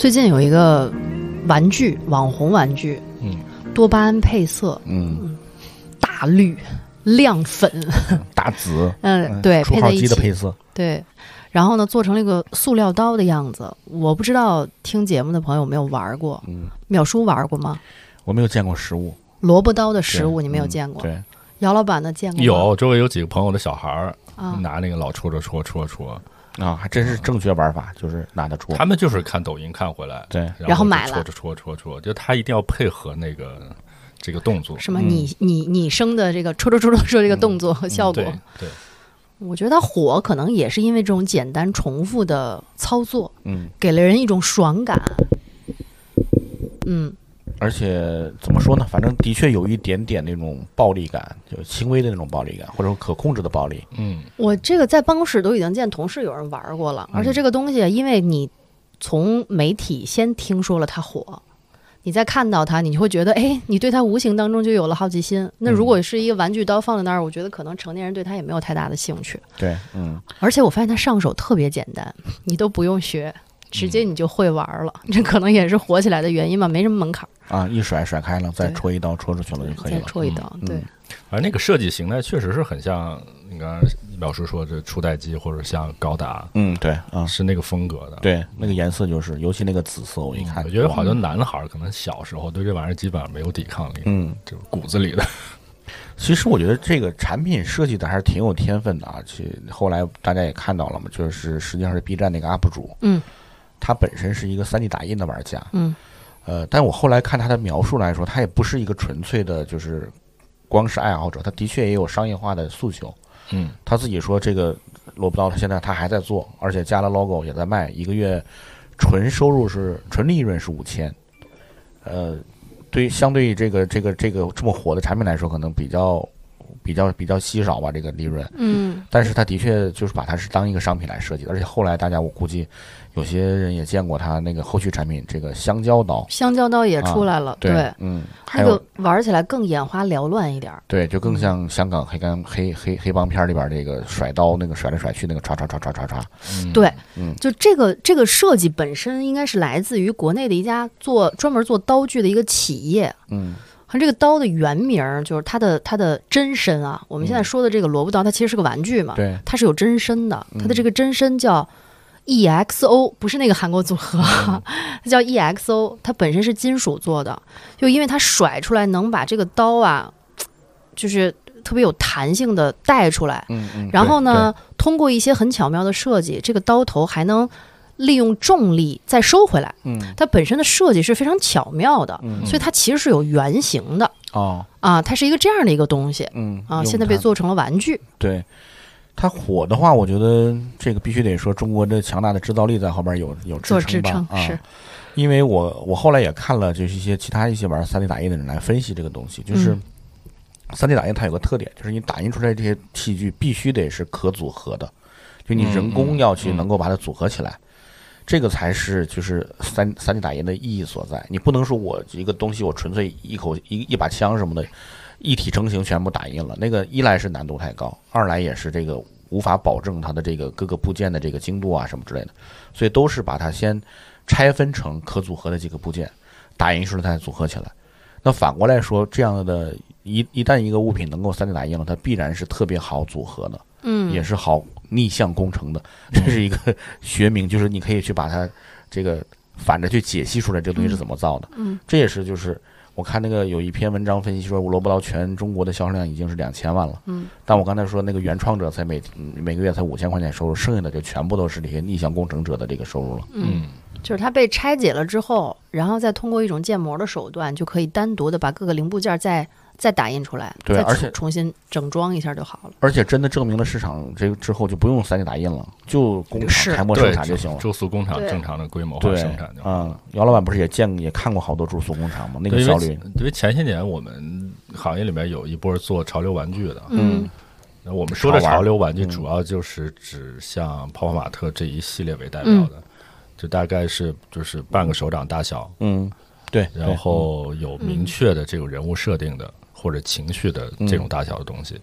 最近有一个玩具，网红玩具，嗯，多巴胺配色，嗯，大绿、亮粉，大紫，嗯，对，配在一起，机的配色，对。然后呢，做成了一个塑料刀的样子。我不知道听节目的朋友有没有玩过，嗯，淼叔玩过吗？我没有见过实物，萝卜刀的实物你没有嗯见过？对，姚老板呢见过？有周围有几个朋友的小孩儿啊，拿那个老戳戳戳戳戳，啊，还真是正确玩法，就是拿得出，他们就是看抖音看回来，对，然后买了戳戳戳戳戳，就他一定要配合那个这个动作，什么嗯。拟拟拟声的这个戳戳戳戳戳这个动作和效果。对。对，我觉得它火可能也是因为这种简单重复的操作，嗯，给了人一种爽感。嗯，而且怎么说呢，反正的确有一点点那种暴力感，就轻微的那种暴力感，或者说可控制的暴力，嗯，我这个在办公室都已经见同事有人玩过了，而且这个东西，因为你从媒体先听说了它火。你再看到它，你就会觉得，哎，你对它无形当中就有了好奇心。那如果是一个玩具刀放在那儿，我觉得可能成年人对它也没有太大的兴趣。对，嗯，而且我发现它上手特别简单，你都不用学，直接你就会玩了。这可能也是火起来的原因吧，没什么门槛儿，啊，一甩甩开了，再戳一刀戳出去了就可以再了，戳一刀。对，而那个设计形态确实是很像你刚刚老师说这初代机或者像高达，嗯，对，啊，是那个风格的。对，那个颜色就是，尤其那个紫色，我一看，我觉得好哇多男孩儿可能小时候对这玩意儿基本上没有抵抗力，嗯，就骨子里的。其实我觉得这个产品设计的还是挺有天分的啊。去后来大家也看到了嘛，就是实际上是 B 站那个 UP 主，嗯，他本身是一个 3D 打印的玩家，嗯，呃，但我后来看他的描述来说，他也不是一个纯粹的，就是光是爱好者，他的确也有商业化的诉求。嗯，他自己说这个萝卜刀，他现在他还在做，而且加了 logo 也在卖，一个月纯收入是纯利润是五千，呃，对，相对于这个这个这个这么火的产品来说，可能比较比较比较稀少吧，这个利润。嗯，但是他的确就是把它是当一个商品来设计的，而且后来大家我估计有些人也见过他那个后续产品，这个香蕉刀，香蕉刀也出来了，对，嗯，还那、个玩起来更眼花缭乱一点儿。对，就更像香港黑干黑黑黑帮片里边这个甩刀那个甩来甩去那个唰唰唰唰唰唰，嗯对，嗯就这个这个设计本身应该是来自于国内的一家做专门做刀具的一个企业。嗯和这个刀的原名儿就是它的它的真身啊，我们现在说的这个萝卜刀，它其实是个玩具嘛，嗯对，它是有真身的，它的这个真身叫 EXO，不是那个韩国组合，嗯。它叫 EXO，它本身是金属做的，就因为它甩出来能把这个刀啊，就是特别有弹性的带出来，嗯嗯，然后呢，通过一些很巧妙的设计，这个刀头还能利用重力再收回来，嗯。它本身的设计是非常巧妙的，嗯。所以它其实是有原型的。哦。啊，它是一个这样的一个东西。嗯啊，现在被做成了玩具。对。它火的话，我觉得这个必须得说中国的强大的制造力在后边有有做支支撑吧啊，因为我我后来也看了，就是一些其他一些玩 3D 打印的人来分析这个东西，就是嗯。3D 打印它有个特点，就是你打印出来这些器具必须得是可组合的，就你人工要去能够把它组合起来，这个才是就是三三 D 打印的意义所在。你不能说我一个东西我纯粹一口一一把枪什么的，一体成型全部打印了，那个一来是难度太高，二来也是这个无法保证它的这个各个部件的这个精度啊什么之类的，所以都是把它先拆分成可组合的几个部件，打印出来再组合起来。那反过来说，这样的一一旦一个物品能够 3D 打印了，它必然是特别好组合的，嗯，也是好逆向工程的，这是一个 学名，就是你可以去把它这个反着去解析出来这个东西是怎么造的。嗯，这也是就是我看那个有一篇文章分析说，萝卜刀全中国的销售量已经是两千万了。嗯，但我刚才说那个原创者才每嗯每个月才五千块钱收入，剩下的就全部都是这些逆向工程者的这个收入了。嗯，就是它被拆解了之后，然后再通过一种建模的手段，就可以单独的把各个零部件再再打印出来，对而且重重新整装一下就好了。而且真的证明了市场这个之后就不用 3D 打印了，就工是厂开模生对，产就行了。住宿工厂对。正常的规模化对生产就，好。嗯，姚老板不是也见也看过好多住宿工厂吗？那个效率，因为前些年我们行业里面有一波做潮流玩具的，嗯。那我们说的潮流玩具嗯。主要就是指像泡泡玛特这一系列为代嗯表的，就大概是就是半个手掌大小，嗯，对，对。然后有明确的这种人物设定的或者情绪的这种大小的东西。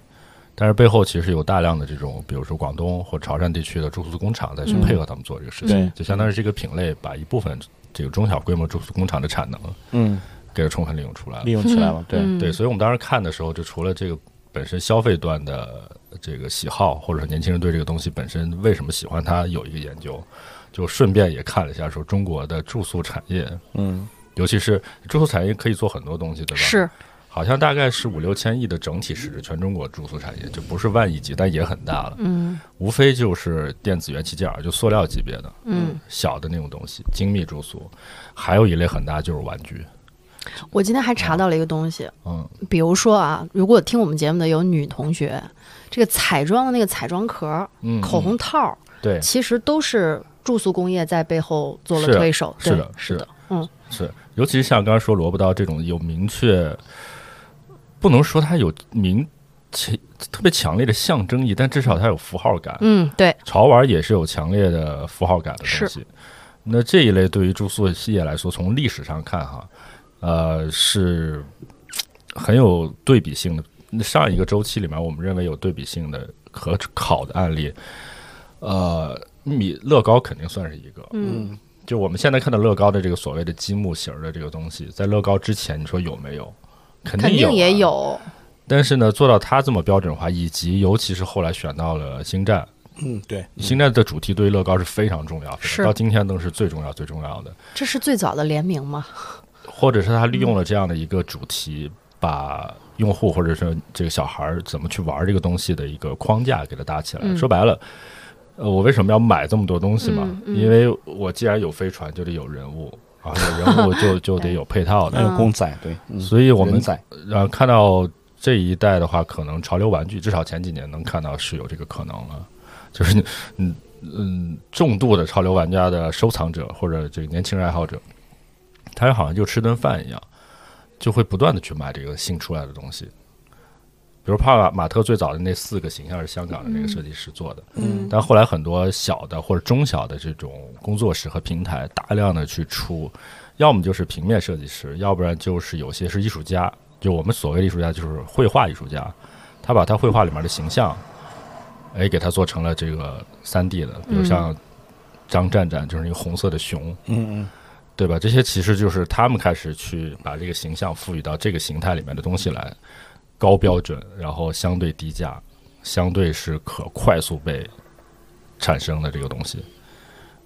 但是背后其实有大量的这种，比如说广东或潮汕地区的住宿工厂再去嗯。配合他们做这个事情，对。就相当于这个品类把一部分这个中小规模住宿工厂的产能嗯，给它充分利用出来了。利。用起来了，对，嗯对，所以我们当时看的时候，就除了这个本身消费端的这个喜好，或者说年轻人对这个东西本身为什么喜欢它有一个研究，就顺便也看了一下说中国的住宿产业，嗯，尤其是住宿产业可以做很多东西，对吧？，是，好像大概是五六千亿的整体市值，全中国住宿产业就不是万亿级，但也很大了。嗯。无非就是电子元器件儿，就塑料级别的嗯。小的那种东西，精密住宿，还有一类很大就是玩具，我今天还查到了一个东西，嗯，比如说啊，如果听我们节目的有女同学，这个彩妆的那个彩妆壳、嗯口红套儿，对，其实都是住宿工业在背后做了推手。对是的是是的，嗯。是，尤其是像刚才说萝卜刀这种有明确，不能说它有明强特别强烈的象征意义，但至少它有符号感。嗯，对，潮玩也是有强烈的符号感的东西。那这一类对于住宿业来说，从历史上看哈，呃，是很有对比性的。那上一个周期里面，我们认为有对比性的可考的案例，呃，米乐高肯定算是一个。嗯就我们现在看到乐高的这个所谓的积木型儿的这个东西，在乐高之前，你说有没有？肯肯定也。有。但是呢，做到它这么标准化，以及尤其是后来选到了星战，嗯，对，星战的主题对于乐高是非常重要的，是到今天都是最重要、最重要的。这是最早的联名吗？或者是他利用了这样的一个主题，把用户或者是这个小孩儿怎么去玩这个东西的一个框架给它搭起来。嗯说白了，呃，我为什么要买这么多东西嘛？嗯嗯因为我既然有飞船，就得有人物啊，有人物就 就得有配套的。有公仔，对，嗯，所以我们呃看到这一代的话，可能潮流玩具至少前几年能看到是有这个可能了，就是嗯嗯重度的潮流玩家的收藏者或者这个年轻人爱好者，他好像就吃顿饭一样，就会不断的去买这个新出来的东西。比如帕马特最早的那四个形象是香港的那个设计师做的，嗯。但后来很多小的或者中小的这种工作室和平台大量的去出，要么就是平面设计师，要不然就是有些是艺术家。就我们所谓的艺术家，就是绘画艺术家，他把他绘画里面的形象，哎，给他做成了这个三 D 的，比如像张战战就是那个红色的熊，嗯嗯，对吧？这些其实就是他们开始去把这个形象赋予到这个形态里面的东西来，高标准，然后相对低价，相对是可快速被产生的这个东西。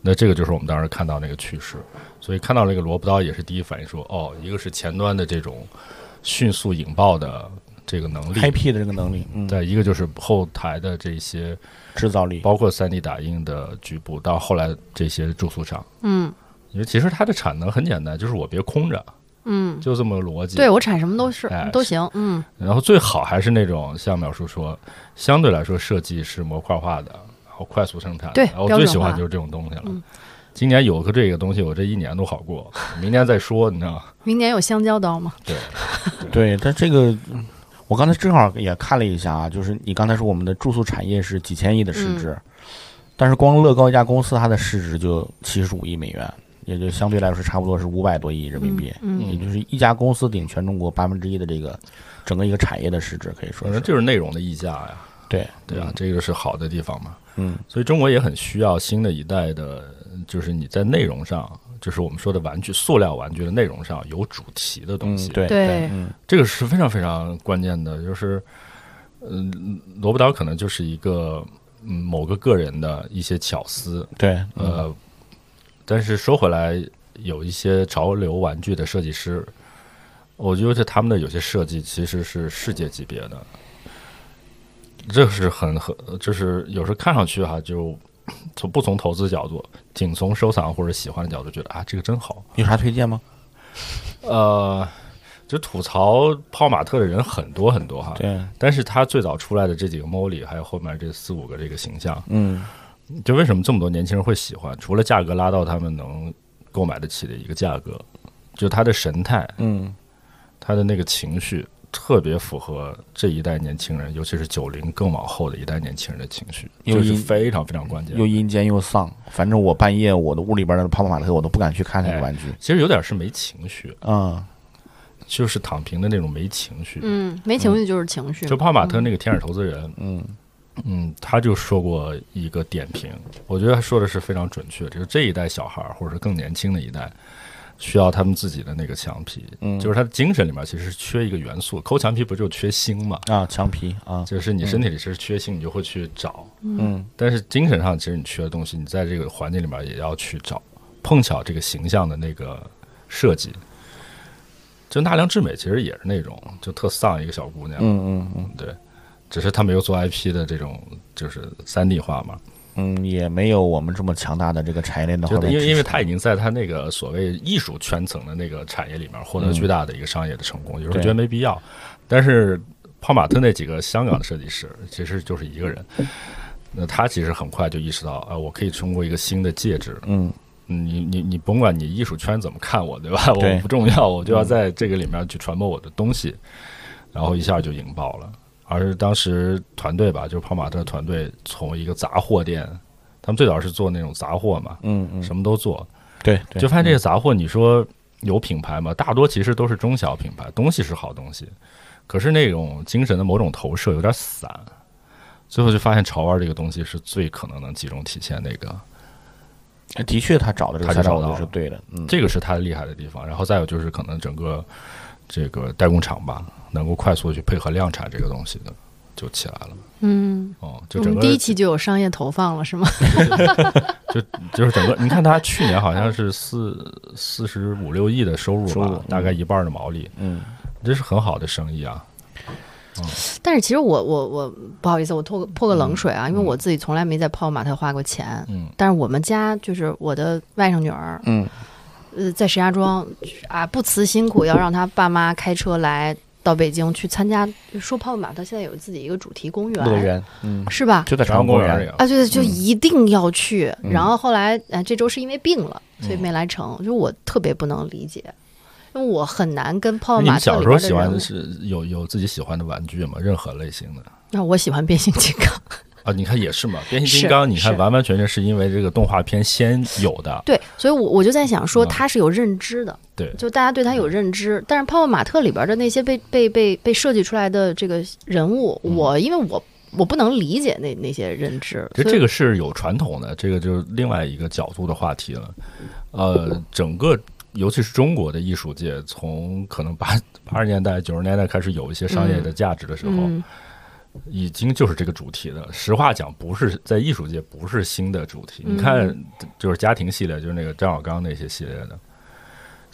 那这个就是我们当时看到那个趋势，所以看到那个萝卜刀也是第一反应说，哦，一个是前端的这种迅速引爆的这个能力，开辟的这个能力，嗯，再一个就是后台的这些，制造力，包括三 D 打印的局部，到后来这些住宿厂。嗯。因为其实它的产能很简单，就是我别空着，嗯，就这么个逻辑。对我产什么都是哎都行。嗯然后最好还是那种像淼叔说，相对来说设计是模块化的，然后快速生产的。对然后标准化最喜欢就是这种东西了。嗯今年有个这个东西，我这一年都好过，明年再说，你知道吗？明年有香蕉刀吗？对，对，但这个嗯我刚才正好也看了一下啊，就是你刚才说我们的住宿产业是几千亿的市值，但是光乐高一家公司它的市值就七十五亿美元，也就相对来说差不多是五百多亿人民币，嗯也就是一家公司顶全中国八分之一的这个整个一个产业的市值，可以说是反正就是内容的溢价呀，对对啊，这个是好的地方嘛。嗯所以中国也很需要新的一代的，就是你在内容上，就是我们说的玩具、塑料玩具的内容上有主题的东西。嗯对对嗯这个是非常非常关键的，就是，嗯，萝卜刀可能就是一个嗯某个个人的一些巧思，对嗯呃，但是说回来，有一些潮流玩具的设计师，我觉得他们的有些设计其实是世界级别的，这是很很，就是有时候看上去哈，就从不从投资角度，仅从收藏或者喜欢的角度，觉得啊，这个真好。有啥推荐吗？呃，就吐槽泡马特的人很多很多哈，对，但是他最早出来的这几个 Molly，还有后面这四五个这个形象，嗯就为什么这么多年轻人会喜欢？除了价格拉到他们能购买得起的一个价格，就他的神态，嗯他的那个情绪，特别符合这一代年轻人，尤其是九零更往后的一代年轻人的情绪，就是非常非常关键。又阴间又丧，反正我半夜我的屋里边的泡泡玛特我都不敢去看那个玩具，其实有点是没情绪，嗯就是躺平的那种没情绪。嗯，没情绪就是情绪。就泡玛特那个天使投资人，嗯嗯，他就说过一个点评，我觉得他说的是非常准确，就是这一代小孩儿或者是更年轻的一代，需要他们自己的那个墙皮，嗯。就是他的精神里面其实是缺一个元素，抠墙皮不就缺锌嘛？啊，墙皮啊，就是你身体里是缺锌，你就会去找，嗯。但是精神上其实你缺的东西，你在这个环境里面也要去找。碰巧这个形象的那个设计，就纳凉智美其实也是那种就特丧一个小姑娘，嗯嗯嗯。对，只是他没有做 IP 的这种就是三 D 化嘛，嗯，也没有我们这么强大的这个产业链的因为因为他已经在他那个所谓艺术圈层的那个产业里面获得巨大的一个商业的成功，有时候觉得没必要。但是泡玛特那几个香港的设计师其实就是一个人，那他其实很快就意识到，啊，我可以通过一个新的介质，嗯你你你甭管你艺术圈怎么看我，对吧？对我不重要，我就要在这个里面去传播我的东西，然后一下就引爆了。而是当时团队吧，就是泡马特团队从一个杂货店，他们最早是做那种杂货嘛，嗯嗯，什么都做，对，对就发现这个杂货，你说有品牌吗？大多其实都是中小品牌，东西是好东西，可是那种精神的某种投射有点散。最后就发现潮玩这个东西是最可能能集中体现那个，的确他找的这个赛道是对的，嗯，这个是他厉害的地方。然后再有就是可能整个这个代工厂吧，能够快速地去配合量产这个东西的，就起来了。嗯，哦，就整个我们第一期就有商业投放了，是吗？就就是整个，你看他去年好像是四四十五六亿的收入吧，收入嗯大概一半的毛利，嗯这是很好的生意啊。但是其实我我我不好意思，我泼个泼个冷水啊，因为我自己从来没在泡马特花过钱。嗯但是我们家就是我的外甥女儿，嗯呃，在石家庄啊，不辞辛苦要让他爸妈开车来到北京去参加。说泡泡玛特现在有自己一个主题公园，乐园，嗯，是吧？就在朝阳公园，啊，对对，就嗯一定要去。嗯然后后来，呃，这周是因为病了，所以嗯没来成。就我特别不能理解，因为我很难跟泡泡玛特里小时候喜。欢的是有有自己喜欢的玩具吗？任何类型的那我喜欢变形金刚。啊？你看也是嘛，变形金刚，你看完完全全是因为这个动画片先有的，对，所以我我就在想说，嗯他是有认知的，对就大家对他有认知。但是泡泡玛特里边的那些被被被被设计出来的这个人物，嗯我因为我我不能理解那那些认知，其实这个是有传统的，这个就是另外一个角度的话题了。呃，整个尤其是中国的艺术界，从可能八八十年代、九十年代开始有一些商业的价值的时候，嗯已经就是这个主题的。实话讲，不是在艺术界不是新的主题。嗯你看，就是家庭系列，就是那个张小刚那些系列的，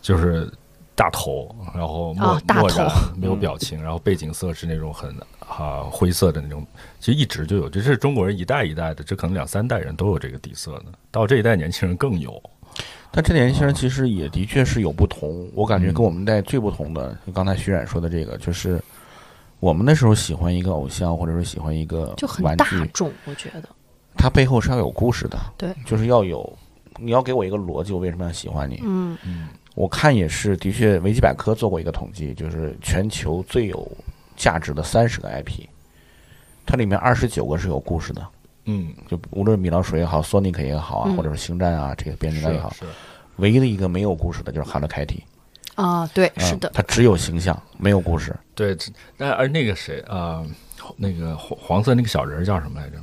就是大头，然后漠、啊大头漠然，没有表情，然后背景色是那种很啊灰色的那种，其实一直就有，这是中国人一代一代的，这可能两三代人都有这个底色的，到这一代年轻人更有。但这年轻人其实也的确是有不同，我感觉嗯跟我们那代最不同的，就刚才徐冉说的这个，就是我们那时候喜欢一个偶像，或者说喜欢一个就很大玩具，众，我觉得。它背后是要有故事的，对，就是要有，你要给我一个逻辑，我为什么要喜欢你？嗯。嗯我看也是，的确，维基百科做过一个统计，就是全球最有价值的三十个 IP，它里面二十九个是有故事的，嗯，就无论米老鼠也好，索尼克也好啊，嗯。或者是星战啊，这个变形金刚也好，唯一的一个没有故事的就是哈罗凯蒂，啊，对，嗯是的，他只有形象，没有故事。对，但而那个谁啊、那个黄黄色那个小人儿叫什么来着？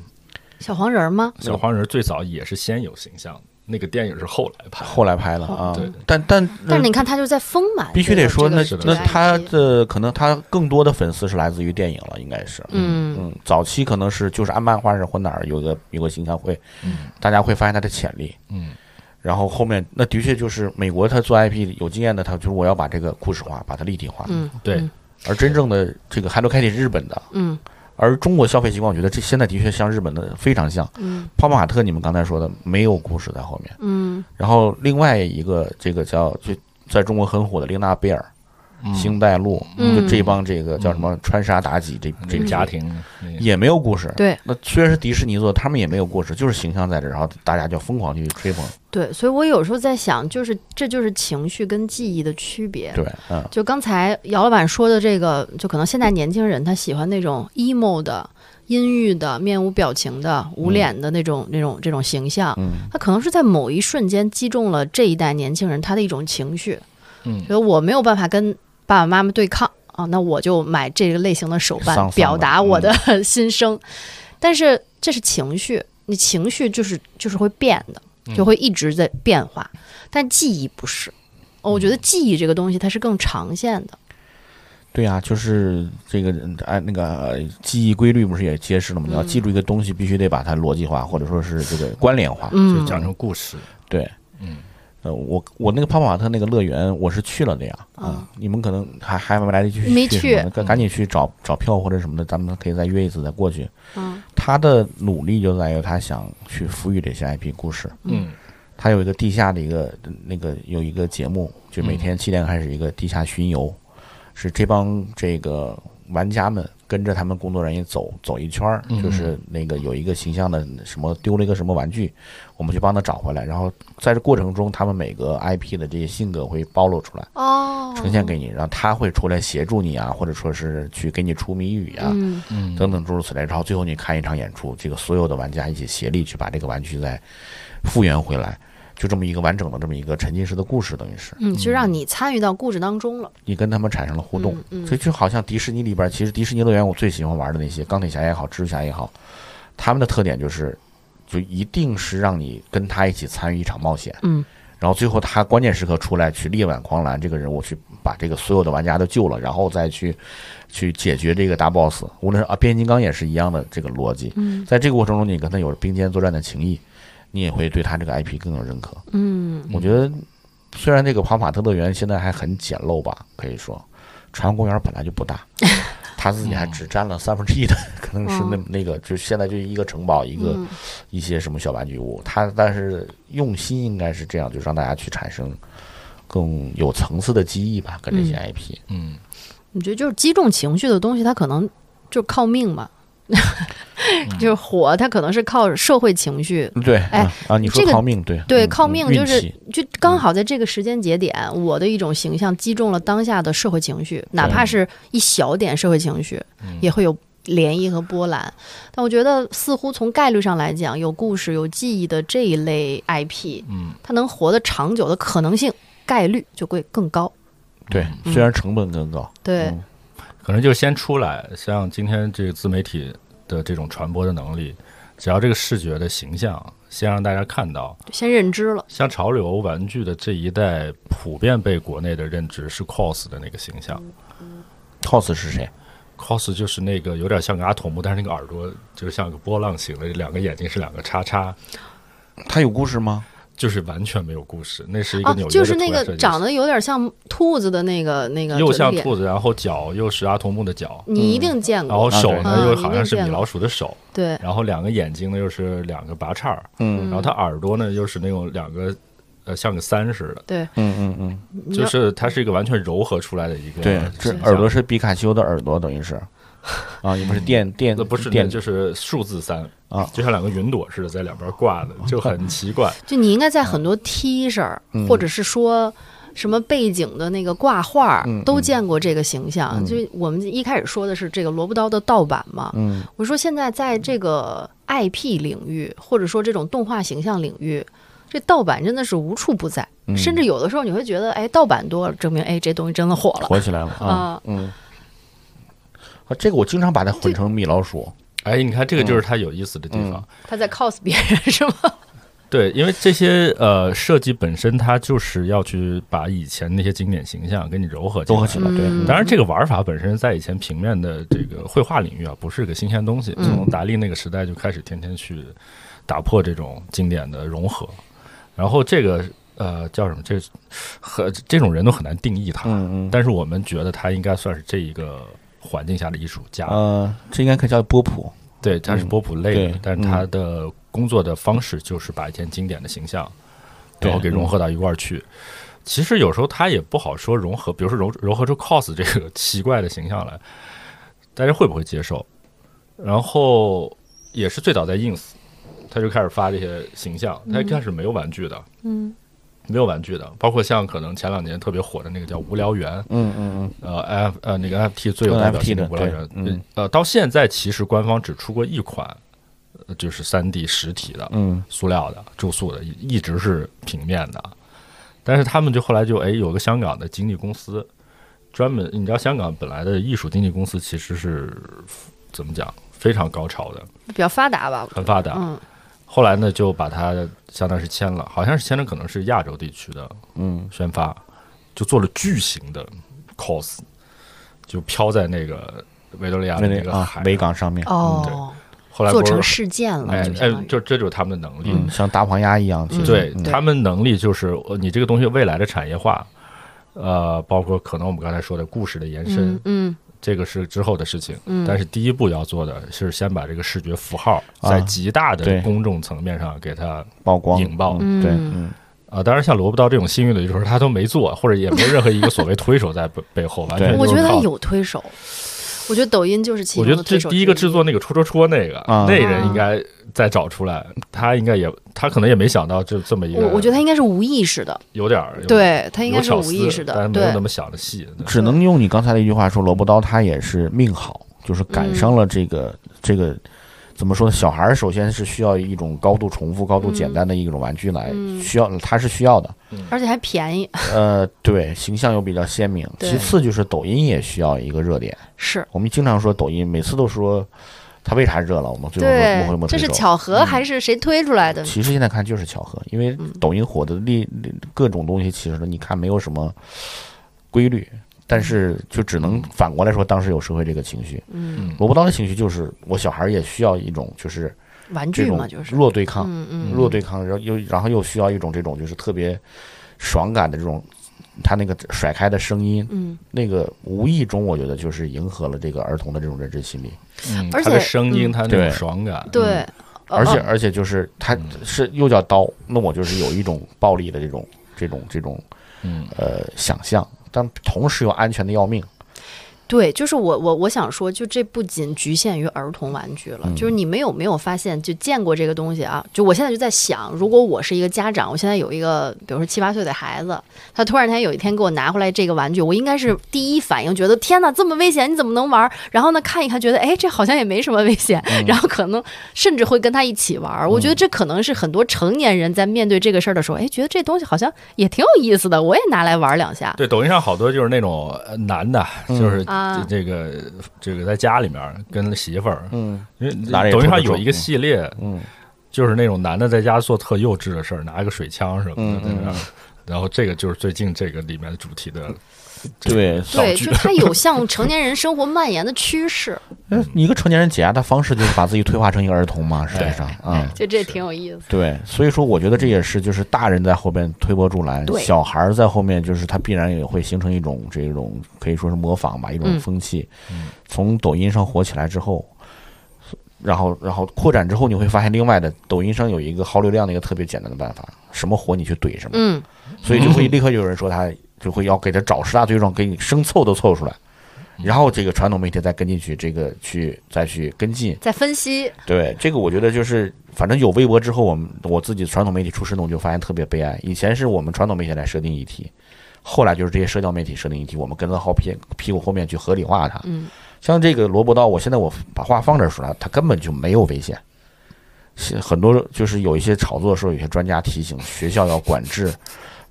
小黄人儿吗？小黄人儿最早也是先有形象的，那个电影是后来拍。后来拍的啊对，但但但是你看，他就在丰满，必须得说，那那他的可能他更多的粉丝是来自于电影了，应该是。嗯嗯，早期可能是就是按漫画是或哪儿有个有个形象会，嗯大家会发现他的潜力。嗯然后后面那的确就是美国他做 IP 有经验的，他就是我要把这个故事化，把它立体化。嗯，对嗯而真正的这个 Hello Kitty 是日本的，嗯而中国消费习惯，我觉得这现在的确像日本的非常像。嗯泡泡玛特，你们刚才说的没有故事在后面。嗯然后另外一个这个叫就在中国很火的玲娜贝尔、嗯，星黛露，嗯。就这帮这个叫什么穿沙妲己这这这个个家庭也没有故事。对。那虽然是迪士尼做的，他们也没有故事，就是形象在这儿，然后大家就疯狂去吹捧。对，所以我有时候在想，就是这就是情绪跟记忆的区别。对，嗯，就刚才姚老板说的这个，就可能现在年轻人他喜欢那种 emo 的、阴郁的、面无表情的、无脸的那种、那种这种形象，嗯。他可能是在某一瞬间击中了这一代年轻人他的一种情绪，嗯。所以我没有办法跟爸爸妈妈对抗啊，那我就买这个类型的手办表达我的 心声。但是这是情绪，你情绪就是就是会变的，嗯就会一直在变化。但记忆不是，哦我觉得记忆这个东西它是更长线的。对呀、就是这个哎那个呃记忆规律不是也揭示了吗？你要记住一个东西，必须得把它逻辑化，或者说是这个关联化。就嗯，讲成故事。对，嗯，呃，我我那个泡泡玛特那个乐园，我是去了的呀。啊你们可能还还没来得及去，没去赶赶紧去找找票或者什么的，咱们可以再约一次再过去。嗯他的努力就在于他想去赋予这些 IP 故事。嗯他有一个地下的一个那个有一个节目，就每嗯天七点开始一个地下巡游，是这帮这个玩家们跟着他们工作人员走走一圈儿，嗯就是那个有一个形象的什么丢了一个什么玩具，我们去帮他找回来，然后在这过程中，他们每个 IP 的这些性格会暴露出来，哦，呈现给你，然后他会出来协助你啊，或者说是去给你出谜语啊，嗯嗯等等诸如此类。然后最后你看一场演出，这个所有的玩家一起协力去把这个玩具再复原回来，就这么一个完整的这么一个沉浸式的故事，等于是嗯，就让你参与到故事当中了。你跟他们产生了互动。嗯嗯所以就好像迪士尼里边，其实迪士尼乐园我最喜欢玩的那些钢铁侠也好，蜘蛛侠也好，他们的特点就是，就一定是让你跟他一起参与一场冒险。嗯然后最后他关键时刻出来去力挽狂澜，这个人物去把这个所有的玩家都救了，然后再去去解决这个大 boss。无论是啊，变形金刚也是一样的这个逻辑。嗯在这个过程中，你跟他有并肩作战的情谊，你也会对他这个 IP 更有认可。嗯我觉得，虽然这个庞法特乐园现在还很简陋吧，可以说，船湾公园本来就不大，他自己还只占了三分之一的，可能是那哦那个，就现在就一个城堡，一个嗯。一些什么小玩具屋，他但是用心应该是这样，就让大家去产生更有层次的记忆吧，跟这些 IP。嗯。你觉得就是击中情绪的东西，它可能就靠命嘛，就是火，它可能是靠社会情绪。对，哎啊啊，你说靠命，对对，嗯靠嗯命就是就刚好在这个时间节点，我的一种形象击中了当下的社会情绪，哪怕是一小点社会情绪，嗯。也会有涟漪和波澜。但我觉得，似乎从概率上来讲，有故事、有记忆的这一类 IP，嗯。它能活得长久的可能性概率就会更高。对，虽然成本更高，对，嗯可能就先出来，像今天这个自媒体的这种传播的能力，只要这个视觉的形象先让大家看到，先认知了。像潮流玩具的这一代，普遍被国内的认知是 cos 的那个形象。cos 是谁？cos 就是那个有点像个阿童木，但是那个耳朵就是像个波浪形的，两个眼睛是两个叉叉，他有故事吗？就是完全没有故事。那是一个啊纽，约的就是那个长得有点像兔子的那个那个又像兔子，然后脚又是阿童木的脚，你一定见过。然后手啊呢对又好像是米老鼠的手，对，然后两个眼睛呢又是两个拔叉儿，嗯。然后它耳朵呢又是那种两个呃像个三似的，对，嗯嗯嗯，就是它是一个完全柔合出来的一个对，这耳朵是皮卡丘的耳朵，等于是啊，也不是电电，那不是电就是数字三啊就像两个云朵似的在两边挂的，就很奇怪。就你应该在很多 T 恤或者是说什么背景的那个挂画，嗯都见过这个形象。嗯就我们一开始说的是这个萝卜刀的盗版嘛，嗯我说现在在这个 IP 领域，或者说这种动画形象领域。这盗版真的是无处不在，嗯甚至有的时候你会觉得，哎，盗版多了，证明哎这东西真的火了。火起来了啊啊，嗯。啊，这个我经常把它混成米老鼠，哎，你看这个就是它有意思的地方。嗯他在 cos 别人是吗？对，因为这些呃设计本身它就是要去把以前那些经典形象给你柔合进来综合起来，对，嗯当然，这个玩法本身在以前平面的这个绘画领域啊，不是个新鲜东西。嗯从达利那个时代就开始天天去打破这种经典的融合，然后这个呃叫什么？这和这种人都很难定义他，嗯嗯，但是我们觉得他应该算是这一个环境下的艺术家。呃，这应该可以叫波普，对，他是嗯波普类的，对但是他的工作的方式就是把一件经典的形象，对然后给融合到一块儿去。其实有时候他也不好说融合，比如说融融合出 cos 这个奇怪的形象来，大家会不会接受？然后也是最早在 ins，他就开始发这些形象，他一开始没有玩具的，嗯没有玩具的，包括像可能前两年特别火的那个叫无聊园，嗯嗯嗯呃，F 呃那个 NFT 最有代表性的无聊园，嗯呃，到现在其实官方只出过一款，呃就是三 D 实体的嗯塑料的住宿的，一一直是平面的。但是他们就后来就哎有个香港的经纪公司，专门你知道香港本来的艺术经纪公司其实是怎么讲非常高潮的，比较发达吧，很发达。嗯后来呢，就把它相当于是签了，好像是签的可能是亚洲地区的嗯，宣发，就做了巨型的 cos，就飘在那个维多利亚的那个海，维。港上面，哦，后来做成事件了，哎就这就是他们的能力。嗯，像大黄鸭一样，其实。对嗯。他们能力就是呃你这个东西未来的产业化，呃，包括可能我们刚才说的故事的延伸，嗯嗯这个是之后的事情。嗯，但是第一步要做的是先把这个视觉符号啊。在极大的公众层面上给它曝光。引爆。嗯。对，嗯，啊，当然像萝卜刀这种幸运的，就是他都没做，或者也没有任何一个所谓推手在背背后，完全我觉得他有推手，我觉得抖音就是其我觉得这第一个制作那个戳戳戳那个，啊那人应该再找出来，他应该也他可能也没想到就这么一个，我我觉得他应该是无意识的，有点儿对他应该是无意识的，对但没有那，么想的细。对只能用你刚才的一句话说，萝卜刀他也是命好，就是赶上了这个、这个怎么说呢？小孩儿首先是需要一种高度重复、高度简单的一种玩具来，嗯需要它是需要的。而且还便宜，呃，对，形象又比较鲜明。其次就是抖音也需要一个热点。是我们经常说抖音，每次都说它为啥热了，我们最后说对幕后有没有，这是巧合还是谁推出来的？其实现在看就是巧合，因为嗯抖音火的力各种东西，其实你看没有什么规律，但是就只能反过来说，当时有社会这个情绪。嗯，嗯。萝卜刀的情绪就是我小孩也需要一种就是这种玩具嘛，就是，弱对抗，嗯嗯，弱对抗，然后又然后又需要一种这种就是特别爽感的这种，他那个甩开的声音，嗯，那个无意中我觉得就是迎合了这个儿童的这种认知心理，嗯，而他的声音，他那种爽感，对，哦而且而且就是它嗯。是又叫刀，那我就是有一种暴力的这种这种这种嗯，呃想象，但同时又安全的要命。对，就是我我我想说，就这不仅局限于儿童玩具了，嗯就是你们有没有发现，就见过这个东西啊？就我现在就在想，如果我是一个家长，我现在有一个，比如说七八岁的孩子，他突然间有一天给我拿回来这个玩具，我应该是第一反应觉得天哪，这么危险，你怎么能玩？然后呢，看一看，觉得哎，这好像也没什么危险，嗯然后可能甚至会跟他一起玩。我觉得这可能是很多成年人在面对这个事儿的时候，哎，觉得这东西好像也挺有意思的，我也拿来玩两下。对，抖音上好多就是那种呃男的，就是啊。这这个这个在家里面跟媳妇儿，嗯。因为抖音上有一个系列，嗯。就是那种男的在家做特幼稚的事儿，拿一个水枪什么嗯的在那儿，然后这个就是最近这个里面的主题的对，对，就 它有向成年人生活蔓延的趋势，嗯 一个成年人解压的方式就是把自己退化成一个儿童嘛，实际上啊。就这挺有意思。对，所以说我觉得这也是就是大人在后边推波助澜，小孩儿在后面就是他必然也会形成一种这种可以说是模仿吧，一种嗯风气。嗯从抖音上火起来之后，然后然后扩展之后，你会发现另外的抖音上有一个耗流量的一个特别简单的办法，什么火你去怼什么，嗯，所以就会 立刻有人说他就会要给他找十大罪状，给你生凑都凑出来。然后这个传统媒体再跟进去，这个去再去跟进，再分析，对这个，我觉得就是，反正有微博之后，我们我自己传统媒体出事呢，我就发现特别悲哀。以前是我们传统媒体来设定议题，后来就是这些社交媒体设定议题，我们跟在后屁屁股后面去合理化它。嗯，像这个萝卜刀，我现在我把话放这儿说了，它根本就没有危险。是很多就是有一些炒作的时候，有些专家提醒学校要管制，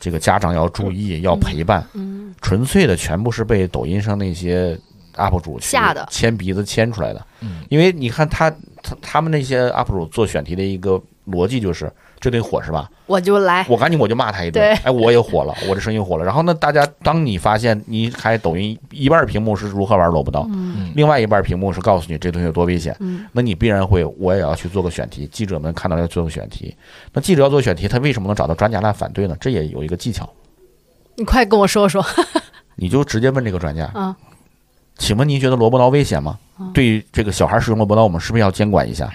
这个家长要注意，要陪伴。嗯，纯粹的全部是被抖音上那些 UP 主去吓的牵鼻子牵出来的。嗯因为你看他他他们那些 UP 主做选题的一个逻辑就是这得火是吧？我就来，我赶紧我就骂他一顿对，哎，我也火了，我这声音火了。然后呢，大家当你发现你开抖音一半屏幕是如何玩萝卜刀，嗯另外一半屏幕是告诉你这东西有多危险，嗯那你必然会我也要去做个选题。记者们看到要做个选题，那记者要做选题，他为什么能找到专家来反对呢？这也有一个技巧，你快跟我说说你就直接问这个专家，啊，请问您觉得萝卜刀危险吗？对于这个小孩使用萝卜刀，我们是不是要监管一下？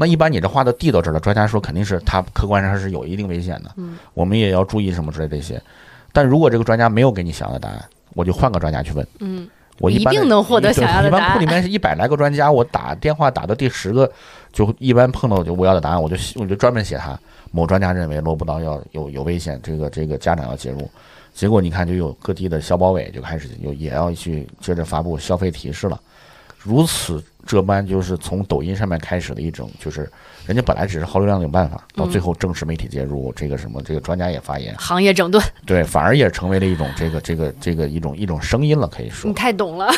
嗯那一般你这话都递到这儿了，专家说肯定是他客观上是有一定危险的，嗯我们也要注意什么之类这些。但如果这个专家没有给你想要的答案，我就换个专家去问。嗯，我一般一定能获得想要的答案一般库里面是一百来个专家，我打电话打到第十个，就一般碰到就我要的答案，我就我就专门写他。某专家认为萝卜刀要有有危险，这个这个家长要介入。结果你看，就有各地的消保委就开始有也要去接着发布消费提示了。如此这般就是从抖音上面开始的一种，就是人家本来只是耗流量的办法，到最后正式媒体介入，这个什么这个专家也发言，行业整顿，对，反而也成为了一种这个这个这个一种一种声音了，可以说。你，太懂了。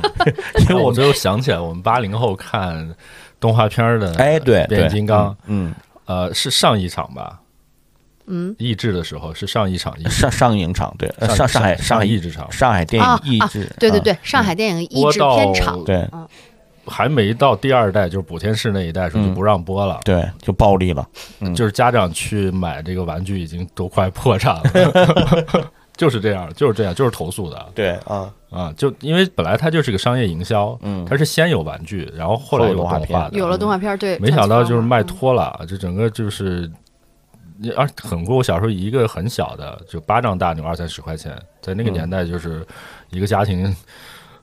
因为我最后想起来，我们八零后看动画片的，哎，对，变形对金刚，，嗯，呃，是上一场吧？嗯，译制的时候是上一场上上影场，对，呃上上海上上海译制场，上海电影译制，啊，对对对，上海电影译制片厂，对。嗯还没到第二代，就是补天士那一代时候就嗯不让播了。对，就暴力了，嗯。就是家长去买这个玩具已经都快破产了，就是这样，就是这样，就是投诉的。对啊，啊！就因为本来它就是个商业营销，嗯。它是先有玩具，然后后来有动画片。有了动画片，对，没想到就是卖嗯脱了，这整个就是，你而很贵。我小时候一个很小的，就巴掌大那种二三十块钱，在那个嗯。年代就是一个家庭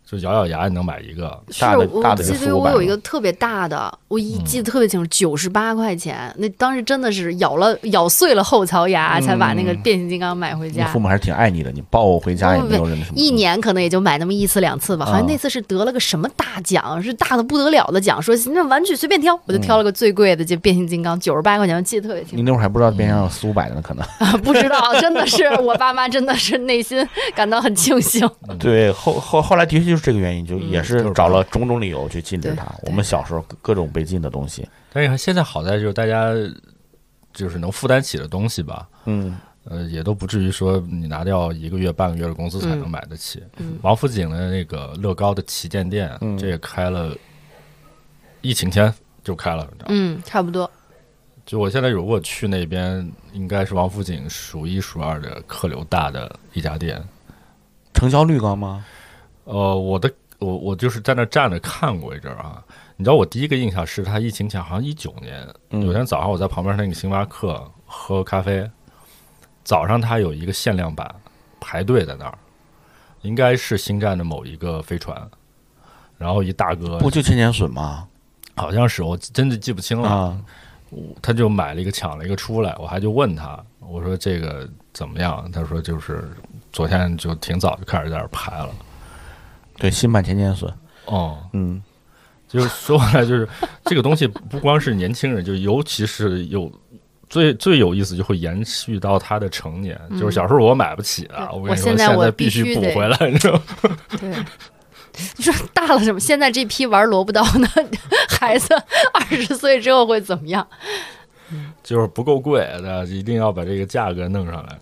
就咬咬牙你能买一个，是大的我大的就记得我有一个特别大的，我一嗯记得特别清楚，九十八块钱。那当时真的是咬了咬碎了后槽牙，才把那个嗯变形金刚买回家你父。母还是挺爱你的，你抱我回家也没有人什么，一年可能也就买那么一次两次吧，好像啊那次是得了个什么大奖，是大的不得了的奖，说那玩具随便挑，我就挑了个最贵的，就变形金刚，九十八块钱，我记得特别清楚。你那会儿还不知道边上有四五百的呢，可能。不知道，真的是我爸妈真的是内心感到很庆幸。对，后后后来的确就是这个原因，就嗯也是找了种种理由去禁止它。对我们小时候各各种被禁的东西，但是现在好在就是大家就是能负担起的东西吧，嗯，呃，也都不至于说你拿掉一个月半个月的工资才能买得起。嗯王府井的那个乐高的旗舰店，嗯这也开了，疫情前就开了，你知道嗯，差不多。就我现在如果去那边，应该是王府井数一数二的客流大的一家店。成交率高吗？呃，我的我我就是在那站着看过一阵儿啊。你知道我第一个印象是他疫情前好像一九年，嗯有天早上我在旁边那个星巴克喝咖啡，早上他有一个限量版排队在那儿，应该是星战的某一个飞船，然后一大哥不就千年隼吗？好像是我真的记不清了，啊，他就买了一个抢了一个出来，我还就问他，我说这个怎么样？他说就是昨天就挺早就开始在那儿排了。对，新版千年隼，哦，嗯，就是说回来，就是这个东西不光是年轻人，就尤其是有最最有意思，就会延续到他的成年。嗯就是小时候我买不起啊，我跟你说，我现在我必须补回来，你知道吗？对，你说大了什么？现在这批玩萝卜刀的 孩子，二十岁之后会怎么样？就是不够贵的，一定要把这个价格弄上来。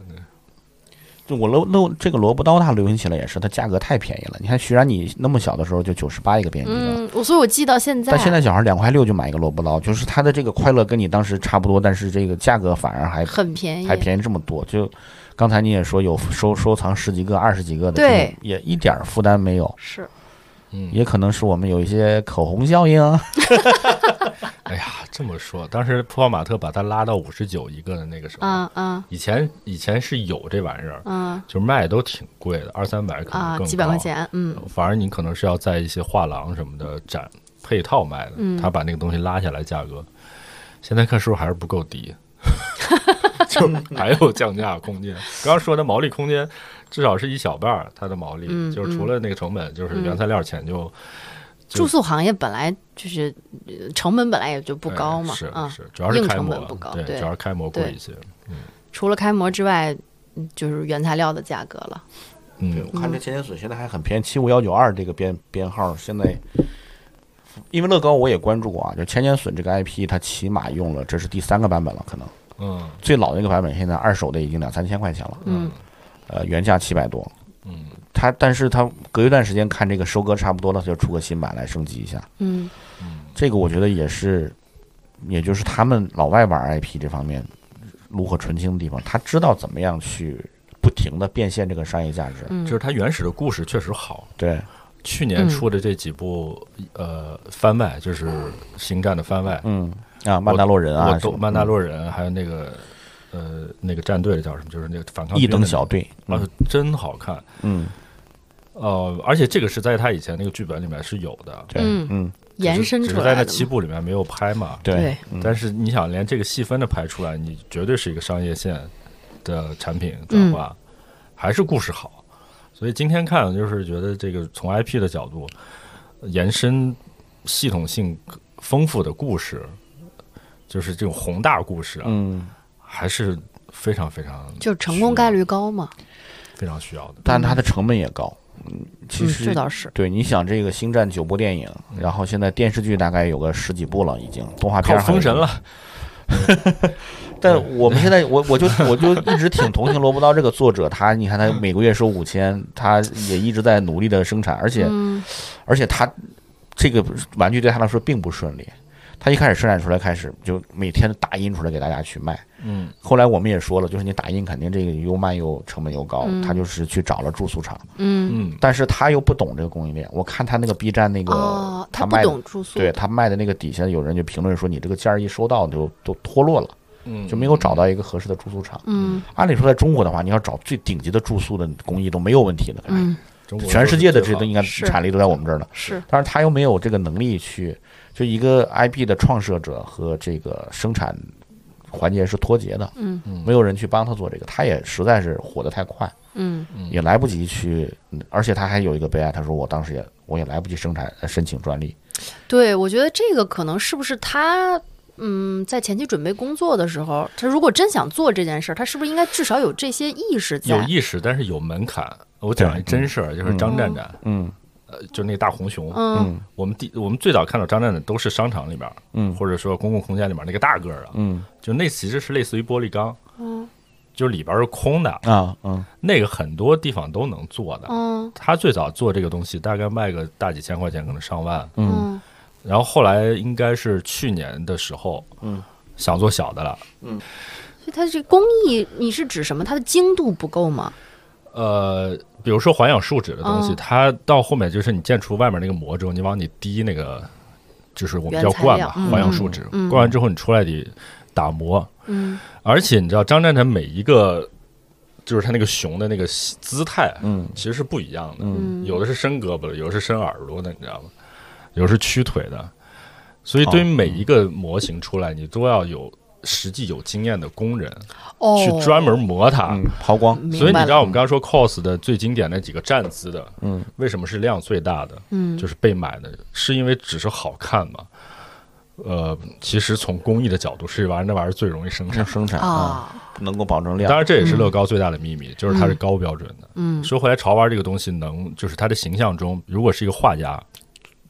就我搂搂这个萝卜刀它流行起来也是，它价格太便宜了。你看徐然，你那么小的时候就九十八一个便宜的。嗯，我所以我记到现在，但现在小孩两块六就买一个萝卜刀，就是他的这个快乐跟你当时差不多，但是这个价格反而还很便宜，还便宜这么多。就刚才你也说有收收藏十几个、二十几个的，对也一点儿负担没有。是嗯，也可能是我们有一些口红效应啊。哎呀，这么说，当时普跑马特把它拉到五十九一个的那个时候，嗯嗯以前以前是有这玩意儿，嗯就是卖都挺贵的，二三百可能啊，更几百块钱，嗯反而你可能是要在一些画廊什么的展配套卖的，嗯他把那个东西拉下来价格，现在看是不是还是不够低？就还有降价空间。刚刚说的毛利空间，至少是一小半儿，它的毛利、嗯就是除了那个成本，就是原材料钱就、就住宿行业本来就是呃成本本来也就不高嘛，哎是啊，是，主要是开模不高对，对主要是开模贵一些。嗯除了开模之外，嗯就是原材料的价格了。嗯，我看这千年隼现在还很便宜，七五幺九二这个编编号现在。因为乐高我也关注过啊，就千年隼这个 IP，它起码用了这是第三个版本了，可能嗯最老的那个版本现在二手的已经两三千块钱了，嗯呃，原价七百多。嗯它但是它隔一段时间看这个收割差不多了，它就出个新版来升级一下。嗯这个我觉得也是，也就是他们老外玩 IP 这方面炉火纯青的地方，他知道怎么样去不停的变现这个商业价值。嗯，就是它原始的故事确实好。对，去年嗯出的这几部、呃番外，就是《星战》的番外，嗯啊，曼达洛人啊，我都曼达洛人，还有那个呃那个战队的叫什么？就是那个反抗一军的等小队，啊嗯，真好看。嗯，呃，而且这个是在他以前那个剧本里面是有的，对，嗯嗯，延伸只是在那。七部里面没有拍嘛。对对，嗯但是你想，连这个细分的拍出来，你绝对是一个商业线的产品转化，嗯还是故事好。所以今天看就是觉得这个从 IP 的角度延伸系统性丰富的故事，就是这种宏大故事啊，嗯，还是非常非常就是成功概率高嘛。非常需要的。但它的成本也高。嗯，其嗯，实这倒是。对，你想这个《星战》九部电影，然后现在电视剧大概有个十几部了，已经动画片封神了，但我们现在，我我就我就一直挺同情罗伯刀这个作者，他你看他每个月收五千，他也一直在努力的生产，而且嗯而且他这个玩具对他来说并不顺利。他一开始生产出来，开始就每天打印出来给大家去卖。嗯。后来我们也说了，就是你打印肯定这个又慢又成本又高，嗯。他就是去找了住宿厂，嗯。嗯，但是他又不懂这个供应链。我看他那个 B 站那个、哦，他不卖的懂住宿。对他卖的那个底下有人就评论说，你这个件儿一收到就都脱落了，嗯。就没有找到一个合适的住宿厂。嗯。按理说，在中国的话，你要找最顶级的住宿的工艺都没有问题的，嗯，全世界的这都应该是。产力都在我们这儿呢。是。但是他又没有这个能力去，就一个 IP 的创设者和这个生产环节是脱节的，嗯。没有人去帮他做这个，他也实在是火得太快，嗯。嗯。也来不及去，嗯而且他还有一个悲哀，他说我当时也我也来不及生产呃申请专利，对，我觉得这个可能是不是他。嗯，在前期准备工作的时候，他如果真想做这件事儿，他是不是应该至少有这些意识在？有意识，但是有门槛。我讲一真事儿，就是张战战，嗯呃，就那个大红熊，嗯嗯我们第我们最早看到张震的都是商场里面，嗯或者说公共空间里面那个大个儿的，嗯就那其实是类似于玻璃缸，嗯就是里边是空的，啊嗯那个很多地方都能做的。嗯他最早做这个东西，大概卖个大几千块钱，可能上万。嗯嗯然后后来应该是去年的时候，嗯，想做小的了。所以它这工艺，你是指什么？它的精度不够吗？呃，比如说环氧树脂的东西，嗯它到后面就是你建出外面那个膜之后，你往里滴那个，就是我们叫灌嘛，环氧树脂。灌完之后，你出来得打磨。嗯而且你知道张战战每一个，就是他那个熊的那个姿态，嗯其实是不一样的。嗯嗯，有的是伸胳膊的，有的是伸耳朵的，你知道吗？有的是屈腿的。所以对于每一个模型出来，你都要有实际有经验的工人哦，去专门磨它。嗯抛光所以你知道我们刚刚说 cos 的最经典那几个站姿的，嗯为什么是量最大的？嗯，就是被买的，是因为只是好看嘛？呃，其实从工艺的角度，是这玩意儿那玩意儿最容易生产。生产啊啊，能够保证量当，然，这也是乐高最大的秘密，就是它是高标准的。嗯说回来，潮玩这个东西能，就是它的形象中，如果是一个画家，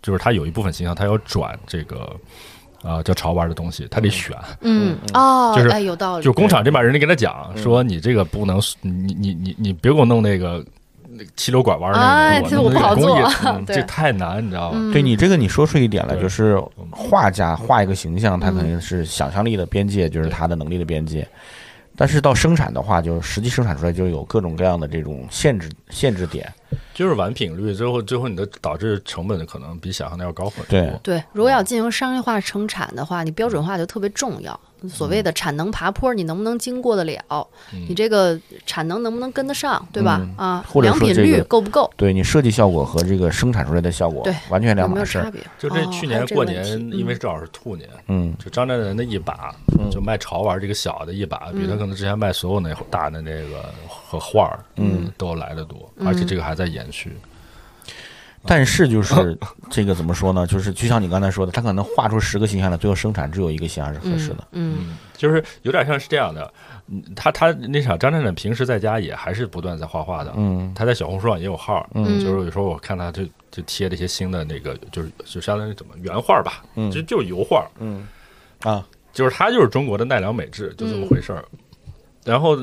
就是他有一部分形象，他要转这个。啊、叫潮玩的东西，他得选。嗯哦，就是哎，有道理，就工厂这边人家跟他讲嗯。说，你这个不能，你你你你别给我弄那个那个七溜拐弯儿那哎个，这我不好弄那个工艺做 这太难，你知道吧？嗯。对你这个你说出一点来，就是画家画一个形象，他嗯。肯定是想象力的边界，就是他的能力的边界。但是到生产的话，就实际生产出来就有各种各样的这种限制限制点。就是完品率，最后最后你的导致成本可能比想象的要高很多。对对，如果要进行商业化生产的话，你标准化就特别重要。所谓的产能爬坡，你能不能经过得了？嗯你这个产能能不能跟得上，对吧？嗯啊，或者良品率够不够？对你设计效果和这个生产出来的效果对完全两码事儿。没有差别？就这哦去年过年，因为正好是兔年，嗯就张战人的一把，嗯就卖潮玩这个小的一把，比他嗯可能之前卖所有那大的那个和画儿，嗯，都来得多，嗯而且这个还在延续。但是就是 这个怎么说呢？就是就像你刚才说的，他可能画出十个形象来，最后生产只有一个形象是合适的。嗯嗯，就是有点像是这样的，嗯他他那场张战战平时在家也还是不断在画画的，嗯。他在小红书上也有号，嗯。就是有时候我看他就就贴这些新的那个，就是就相当于怎么原画吧，嗯。就就是油画，嗯。啊。就是他就是中国的奈良美智，就这么回事儿。然后，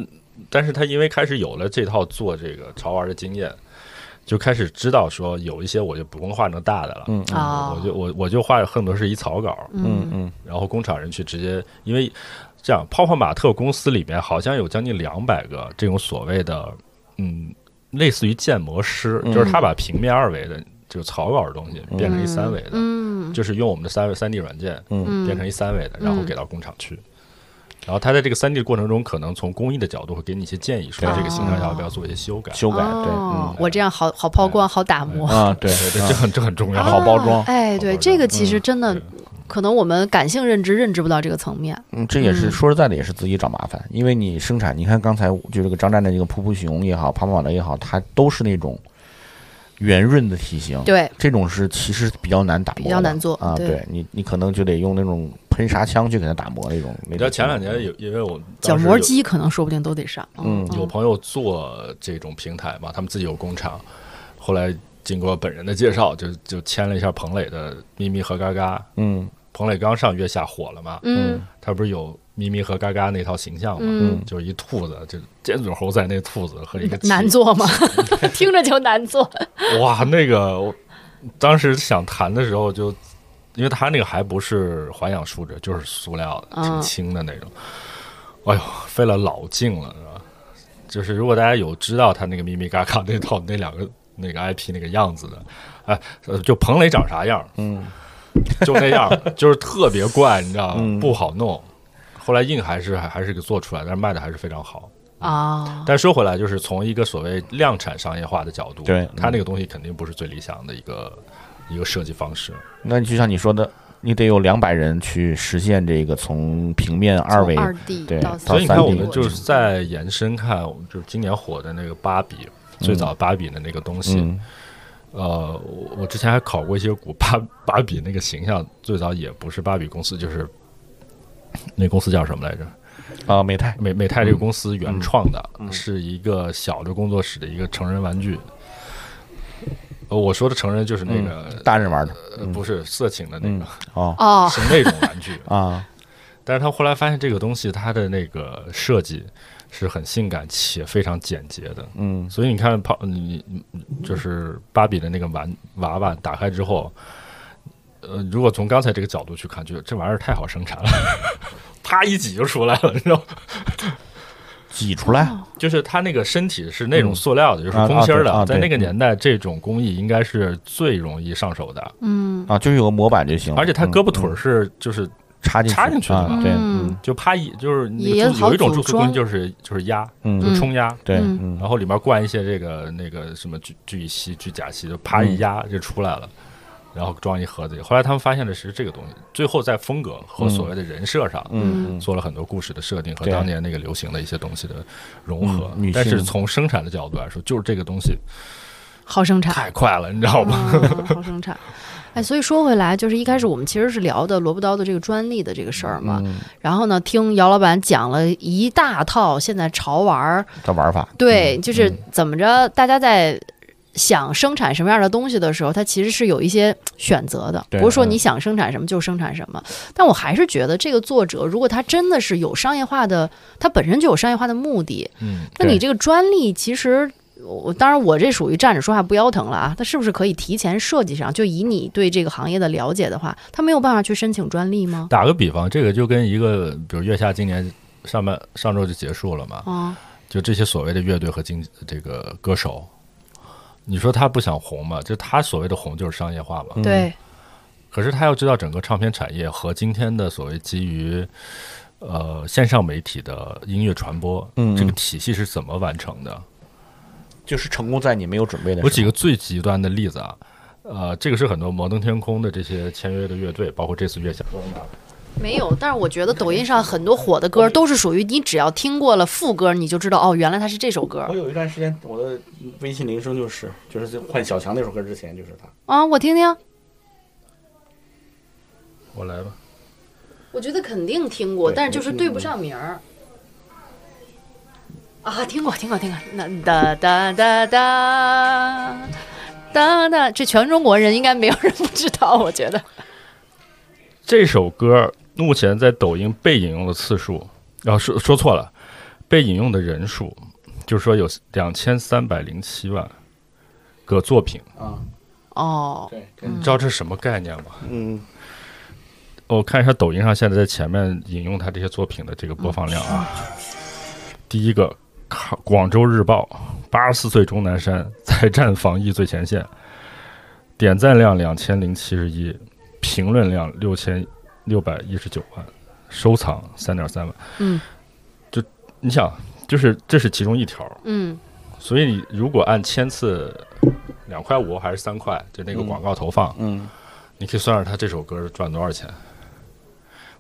但是他因为开始有了这套做这个潮玩的经验，就开始知道说有一些我就不用画成大的了，嗯嗯。啊，我就我我就画恨不得是一草稿，嗯嗯。然后工厂人去直接，因为这样泡泡玛特公司里面好像有将近两百个这种所谓的嗯，类似于建模师，嗯。就是他把平面二维的这个草稿的东西变成一三维的，嗯。就是用我们的三维三 D 软件变成一三维的，嗯然后给到工厂去。然后他在这个三 D 过程中，可能从工艺的角度会给你一些建议，说对这个形象要不要做一些修改。修改对我这样好好抛光，好打磨。啊对对对，啊这很这很重要。好包装啊哎，对，这个其实真的可能我们感性认知认知不到这个层面。嗯，这也是嗯说实在的，也是自己找麻烦。因为你生产，你看刚才就这个张战的这个噗噗熊也好，跑跑马的也好，它都是那种圆润的体型，对，这种是其实比较难打磨，比较难做啊。对对你，你可能就得用那种喷砂枪去给它打磨那种。你知道前两年有，因为我角膜机可能说不定都得上。嗯有朋友做这种平台嘛，他们自己有工厂，后来经过本人的介绍，就就签了一下彭磊的《咪咪和嘎嘎》。嗯彭磊刚上月下火了嘛，嗯他不是有咪咪和嘎嘎那套形象嘛，嗯，就是一兔子，就尖嘴猴腮那兔子和一个难做吗？听着就难做。哇，那个我当时想谈的时候就，因为它那个还不是环氧树脂，就是塑料挺轻的那种。哎呦，费了老劲了，是吧？就是如果大家有知道他那个咪咪嘎嘎那套那两个那个 IP 那个样子的，哎，呃就彭磊长啥样，嗯就那样，就是特别怪，你知道吗？嗯不好弄。后来硬还是还还是给做出来，但是卖的还是非常好。啊，但说回来，就是从一个所谓量产商业化的角度，对它那个东西肯定不是最理想的一个一个设计方式。那就像你说的，你得有两百人去实现这个从平面二维从二 D 对到所以你看，我们就是在延伸看，就是今年火的那个芭比，最早芭比的那个东西。嗯呃，我我之前还考过一些古，芭芭比那个形象最早也不是芭比公司，就是那公司叫什么来着？啊，美泰美美泰这个公司原创的，嗯是一个小的工作室的一个成人玩具。呃，我说的成人就是那个、大人玩的呃不是色情的那个，哦 哦，是那种玩具。啊 但是他后来发现这个东西它的那个设计是很性感且非常简洁的，嗯所以你看，泡你你就是芭比的那个玩娃娃打开之后，呃，如果从刚才这个角度去看，就这玩意儿太好生产了，啪一挤就出来了，你知道吗？挤出来。就是它那个身体是那种塑料的，就是啊空心儿的，啊对啊在那个年代，这种工艺应该是最容易上手的，嗯。啊，就是有个模板就行了，而且它胳膊腿是就是插进插进去的。嘛啊，对，就啪一就是那个注有一种注塑工艺就是就是压，嗯。就冲压。对，然后里面灌一些这个那个什么聚聚乙烯、聚甲烯，就啪一压就出来了，然后装一盒子里。后来他们发现的是这个东西，最后在风格和所谓的人设上，做了很多故事的设定和当年那个流行的一些东西的融合。嗯但是从生产的角度来说，就是这个东西好生产，太快了，你知道吗？嗯好生产。哎，所以说回来，就是一开始我们其实是聊的萝卜刀的这个专利的这个事儿嘛，嗯。然后呢，听姚老板讲了一大套现在潮玩儿，的玩法，对，嗯。就是怎么着，大家在想生产什么样的东西的时候，它其实是有一些选择的，不是说嗯你想生产什么就生产什么。但我还是觉得这个作者，如果他真的是有商业化的，他本身就有商业化的目的，嗯，那你这个专利其实。我当然，我这属于站着说话不腰疼了啊！它是不是可以提前设计上？就以你对这个行业的了解的话，他没有办法去申请专利吗？打个比方，这个就跟一个，比如月下今年上半上周就结束了嘛，啊，就这些所谓的乐队和经这个歌手，你说他不想红嘛？就他所谓的红就是商业化嘛。嗯对，可是他要知道整个唱片产业和今天的所谓基于呃线上媒体的音乐传播嗯这个体系是怎么完成的？就是成功在你没有准备的时候。我举个最极端的例子啊，呃，这个是很多摩登天空的这些签约的乐队，包括这次月下，没有。但是我觉得抖音上很多火的歌都是属于你只要听过了副歌，你就知道哦，原来它是这首歌我有一段时间，我的微信铃声就是就是换小强那首歌之前就是他。啊！我听听，我来吧。我觉得肯定听过，但是就是对不上名儿。啊，听过，听过，听过。那哒哒哒哒哒哒，这全中国人应该没有人不知道，我觉得。这首歌目前在抖音被引用的次数，然后说说错了，被引用的人数，就是说有两千三百零七万个作品。啊，哦，对，你知道这是什么概念吗？嗯，我看一下抖音上现在在前面引用他这些作品的这个播放量啊。第一个，卡广州日报，八十四岁钟南山 在战防疫最前线，点赞量两千零七十一，评论量六千六百一十九万，收藏三点三万。嗯就你想，就是这是其中一条，嗯所以你如果按千次两块五还是三块，就那个嗯广告投放，嗯你可以算算他这首歌赚多少钱。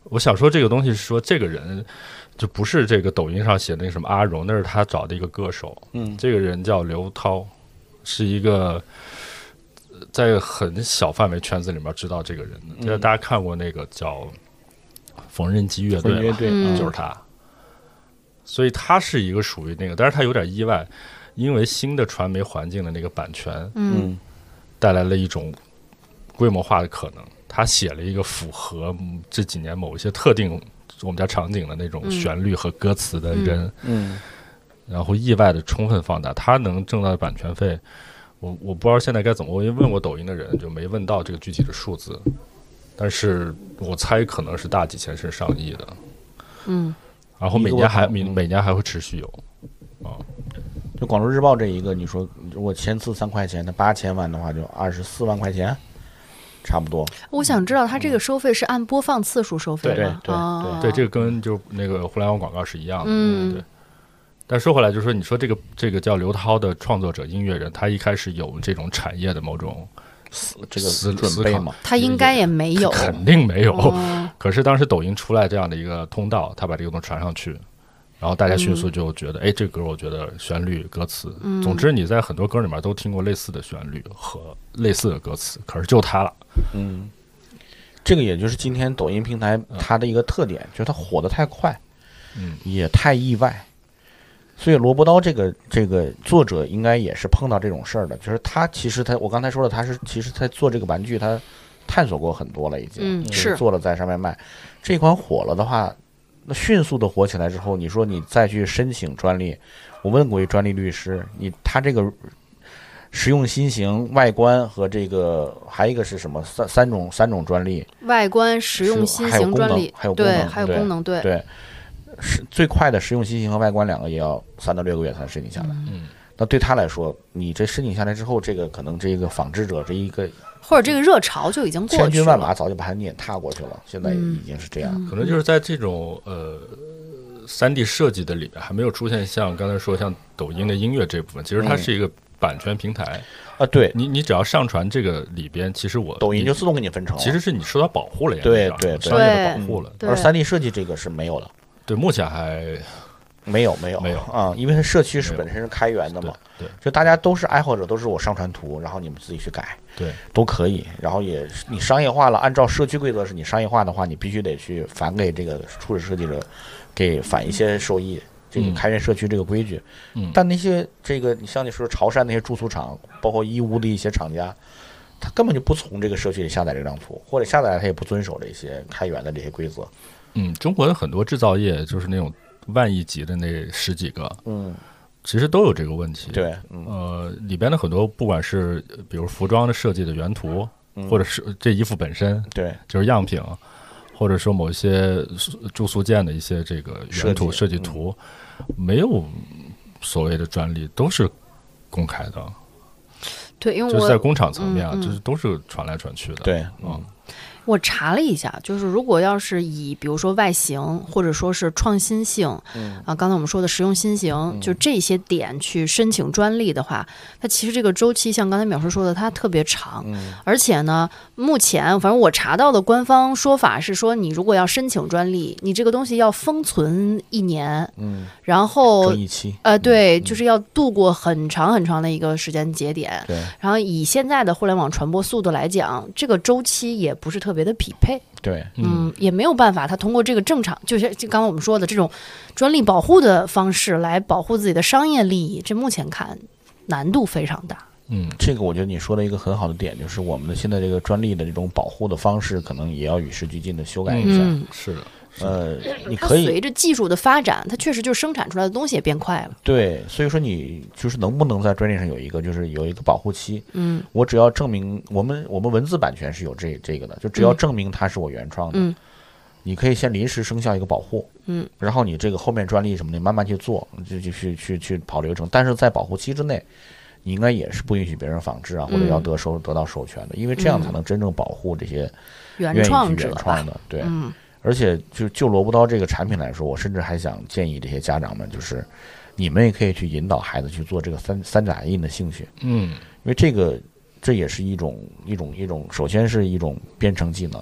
我想说这个东西是说，这个人就不是这个抖音上写的那个什么阿荣，那是他找的一个歌手。嗯这个人叫刘涛，是一个在很小范围圈子里面知道这个人的，就是大家看过那个叫缝纫机乐队就是他，所以他是一个属于那个，但是他有点意外，因为新的传媒环境的那个版权嗯。嗯。带来了一种规模化的可能。他写了一个符合嗯这几年某一些特定我们家场景的那种嗯。旋律和歌词的人，嗯。然后意外的充分放大，他能挣到的版权费，我我不知道现在该怎么，我也问过抖音的人，就没问到这个具体的数字，但是我猜可能是大几千甚至上亿的，嗯然后每年还每每年还会持续有，啊就广州日报这一个，你说如果签字三块钱，那八千万的话就二十四万块钱，差不多。我想知道它这个收费是按播放次数收费对吗？对哦对，这个跟就那个互联网广告是一样的，嗯对。但说回来，就是说，你说这个这个叫刘涛的创作者、音乐人，他一开始有这种产业的某种思这个思准备吗，他应该也没有。肯定没有，哦。可是当时抖音出来这样的一个通道，他把这个东西传上去，然后大家迅速嗯。就觉得，哎，这歌我觉得旋律、歌词，总之你在很多歌里面都听过类似的旋律和类似的歌词，可是就他了，嗯，这个也就是今天抖音平台它的一个特点，就是它火得太快，嗯，也太意外。所以萝卜刀这个这个作者应该也是碰到这种事儿的，就是他其实他我刚才说了，他是其实他做这个玩具，他探索过很多了，已经，嗯就是做了在上面卖。这款火了的话，那迅速的火起来之后，你说你再去申请专利，我问过一专利律师，你他这个实用新型、外观和这个还有一个是什么？三三种三种专利，外观、实用新还有功能型专利，还有功对，能对还有功能，对，对，是最快的实用新型和外观两个也要三到六个月才能申请下来。嗯，那对他来说，你这申请下来之后，这个可能这个仿制者这一个或者这个热潮就已经过去千军万马。早就把他碾踏过去了，现在嗯已经是这样。可能就是在这种呃。三 D 设计的里面还没有出现像刚才说像抖音的音乐这部分，其实它嗯是一个版权平台，啊，对，你你只要上传这个里边，其实我抖音就自动给你分成了。其实是你受到保护了呀，对对对商业的保护了。而三 D 设计这个是没有的，对，目前还没有没有没有啊，因为它社区是本身是开源的嘛，对就大家都是爱好者，都是我上传图，然后你们自己去改，对都可以。然后也是你商业化了，按照社区规则是你商业化的话，你必须得去返给这个初始设计者，给返一些收益。这个嗯开源社区这个规矩，嗯但那些这个你像你说潮汕那些住宿厂，包括义乌的一些厂家，他根本就不从这个社区里下载这张图，或者下载他也不遵守这些开源的这些规则。嗯，中国的很多制造业就是那种万亿级的那十几个，嗯，其实都有这个问题。，对，嗯，呃，里边的很多不管是呃比如服装的设计的原图，嗯或者是这衣服本身对，就是样品，或者说某一些住宿件的一些这个原图设计图，没有所谓的专利，都是公开的，对，因为就是在工厂层面啊，就是都是传来传去的。嗯，我查了一下，就是如果要是以比如说外形或者说是创新性，嗯啊，刚才我们说的实用新型，就这些点去申请专利的话，它其实这个周期像刚才淼叔说的，它特别长，嗯而且呢，目前反正我查到的官方说法是说，你如果要申请专利，你这个东西要封存一年，嗯，然后呃，对，就是要度过很长很长的一个时间节点。对然后以现在的互联网传播速度来讲，这个周期也不是特别的匹配，对，嗯，也没有办法，他通过这个正常，就是就刚刚我们说的这种专利保护的方式来保护自己的商业利益，这目前看难度非常大。嗯，这个我觉得你说的一个很好的点，就是我们的现在这个专利的这种保护的方式，可能也要与时俱进的修改一下。嗯，是的，呃，你它可以随着技术的发展，它确实就生产出来的东西也变快了。对，所以说你就是能不能在专利上有一个，就是有一个保护期。嗯。我只要证明我们我们文字版权是有这这个的，就只要嗯。证明它是我原创的，嗯。你可以先临时生效一个保护，嗯，然后你这个后面专利什么的慢慢去做，就就去去去跑流程，但是在保护期之内，你应该也是不允许别人仿制啊，或者要嗯。得收得到授权的，因为这样才能真正保护这些原创者原创，的，对，嗯而且就就萝卜刀这个产品来说，我甚至还想建议这些家长们，就是你们也可以去引导孩子去做这个三三打印的兴趣，嗯，因为这个这也是一种一种一种，首先是一种编程技能，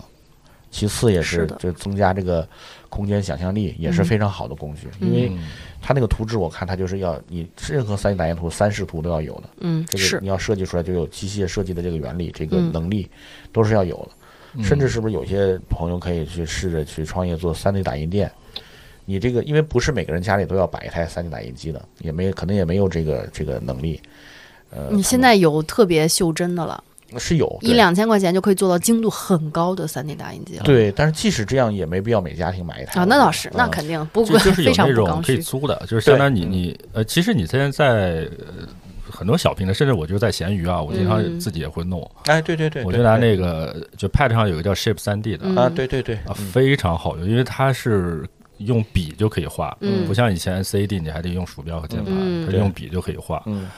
其次也是就增加这个空间想象力，也是嗯非常好的工具。嗯因为嗯它那个图纸，我看它就是要你任何三 D 打印图、三视图都要有的。嗯，是这个你要设计出来，就有机械设计的这个原理，这个嗯能力都是要有的。嗯甚至是不是有些朋友可以去试着去创业做 3D 打印店？你这个因为不是每个人家里都要摆一台 3D 打印机的，也没可能也没有这个这个能力。呃，你现在有特别袖珍的了，是有一两千块钱就可以做到精度很高的 3D 打印机了。对，但是即使这样，也没必要每家庭买一台啊，那倒是，那嗯肯定不就就是有非常那种。可以租的，就是相当于你你呃，其实你现在在呃很多小平台，甚至我就在闲鱼啊，我经常嗯。自己也会弄，哎，对对对，我就拿那个就 Pad 上有个叫 Shape 三 D 的。嗯。啊，对对对，非常好用，因为它是用笔就可以画，嗯。不像以前 CAD 你还得用鼠标和键盘，嗯。它是用笔就可以画。嗯，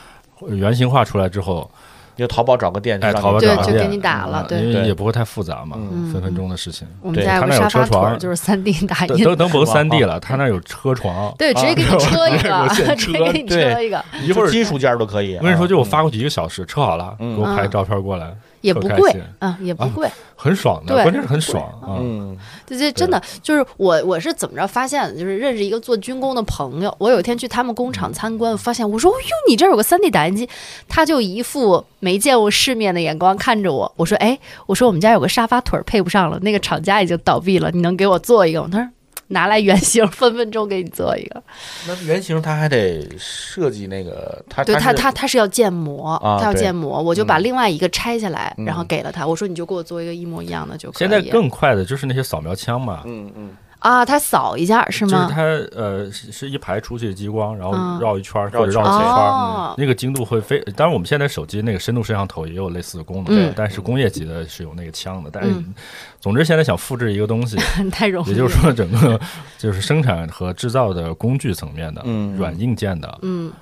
原型画出来之后，就淘宝找个店，就哎，淘宝找个店就给你打了啊对。因为也不会太复杂嘛，嗯。分分钟的事情。我们对家有个沙他那有车床。就是 3D 打印。都都甭三 D 了，他那有车床，对，直接给你车一个，有现直接给你对车一个，一会儿金属件都可以。我跟你说，啊就我发过去一个小时，车好了，嗯。给我拍嗯。照片过来，也不贵啊，也不啊贵。很爽的，对关键是很爽啊。嗯这这真的就是我我是怎么着发现的？就是认识一个做军工的朋友，我有一天去他们工厂参观，发现我说：“哟，你这儿有个三 D 打印机。”他就一副没见过世面的眼光看着我。我说：“哎，我说我们家有个沙发腿儿配不上了，那个厂家已经倒闭了，你能给我做一个吗？”他说：“拿来原型，分分钟给你做一个。那原型它还得设计那个，它对他，是他他是要建模，他要建模，我就把嗯另外一个拆下来，然后嗯给了他。我说：“你就给我做一个一模一样的就可以。”现在更快的就是那些扫描枪嘛，嗯嗯啊，它扫一下是吗？就是它呃是是一排出去的激光，然后嗯绕一圈儿绕绕几圈儿，哦，那个精度会非。当然，我们现在手机那个深度摄像头也有类似的功能，嗯但是工业级的是有那个枪的。但是嗯，总之现在想复制一个东西，太容易。也就是说整个 就是生产和制造的工具层面的嗯软硬件的，嗯，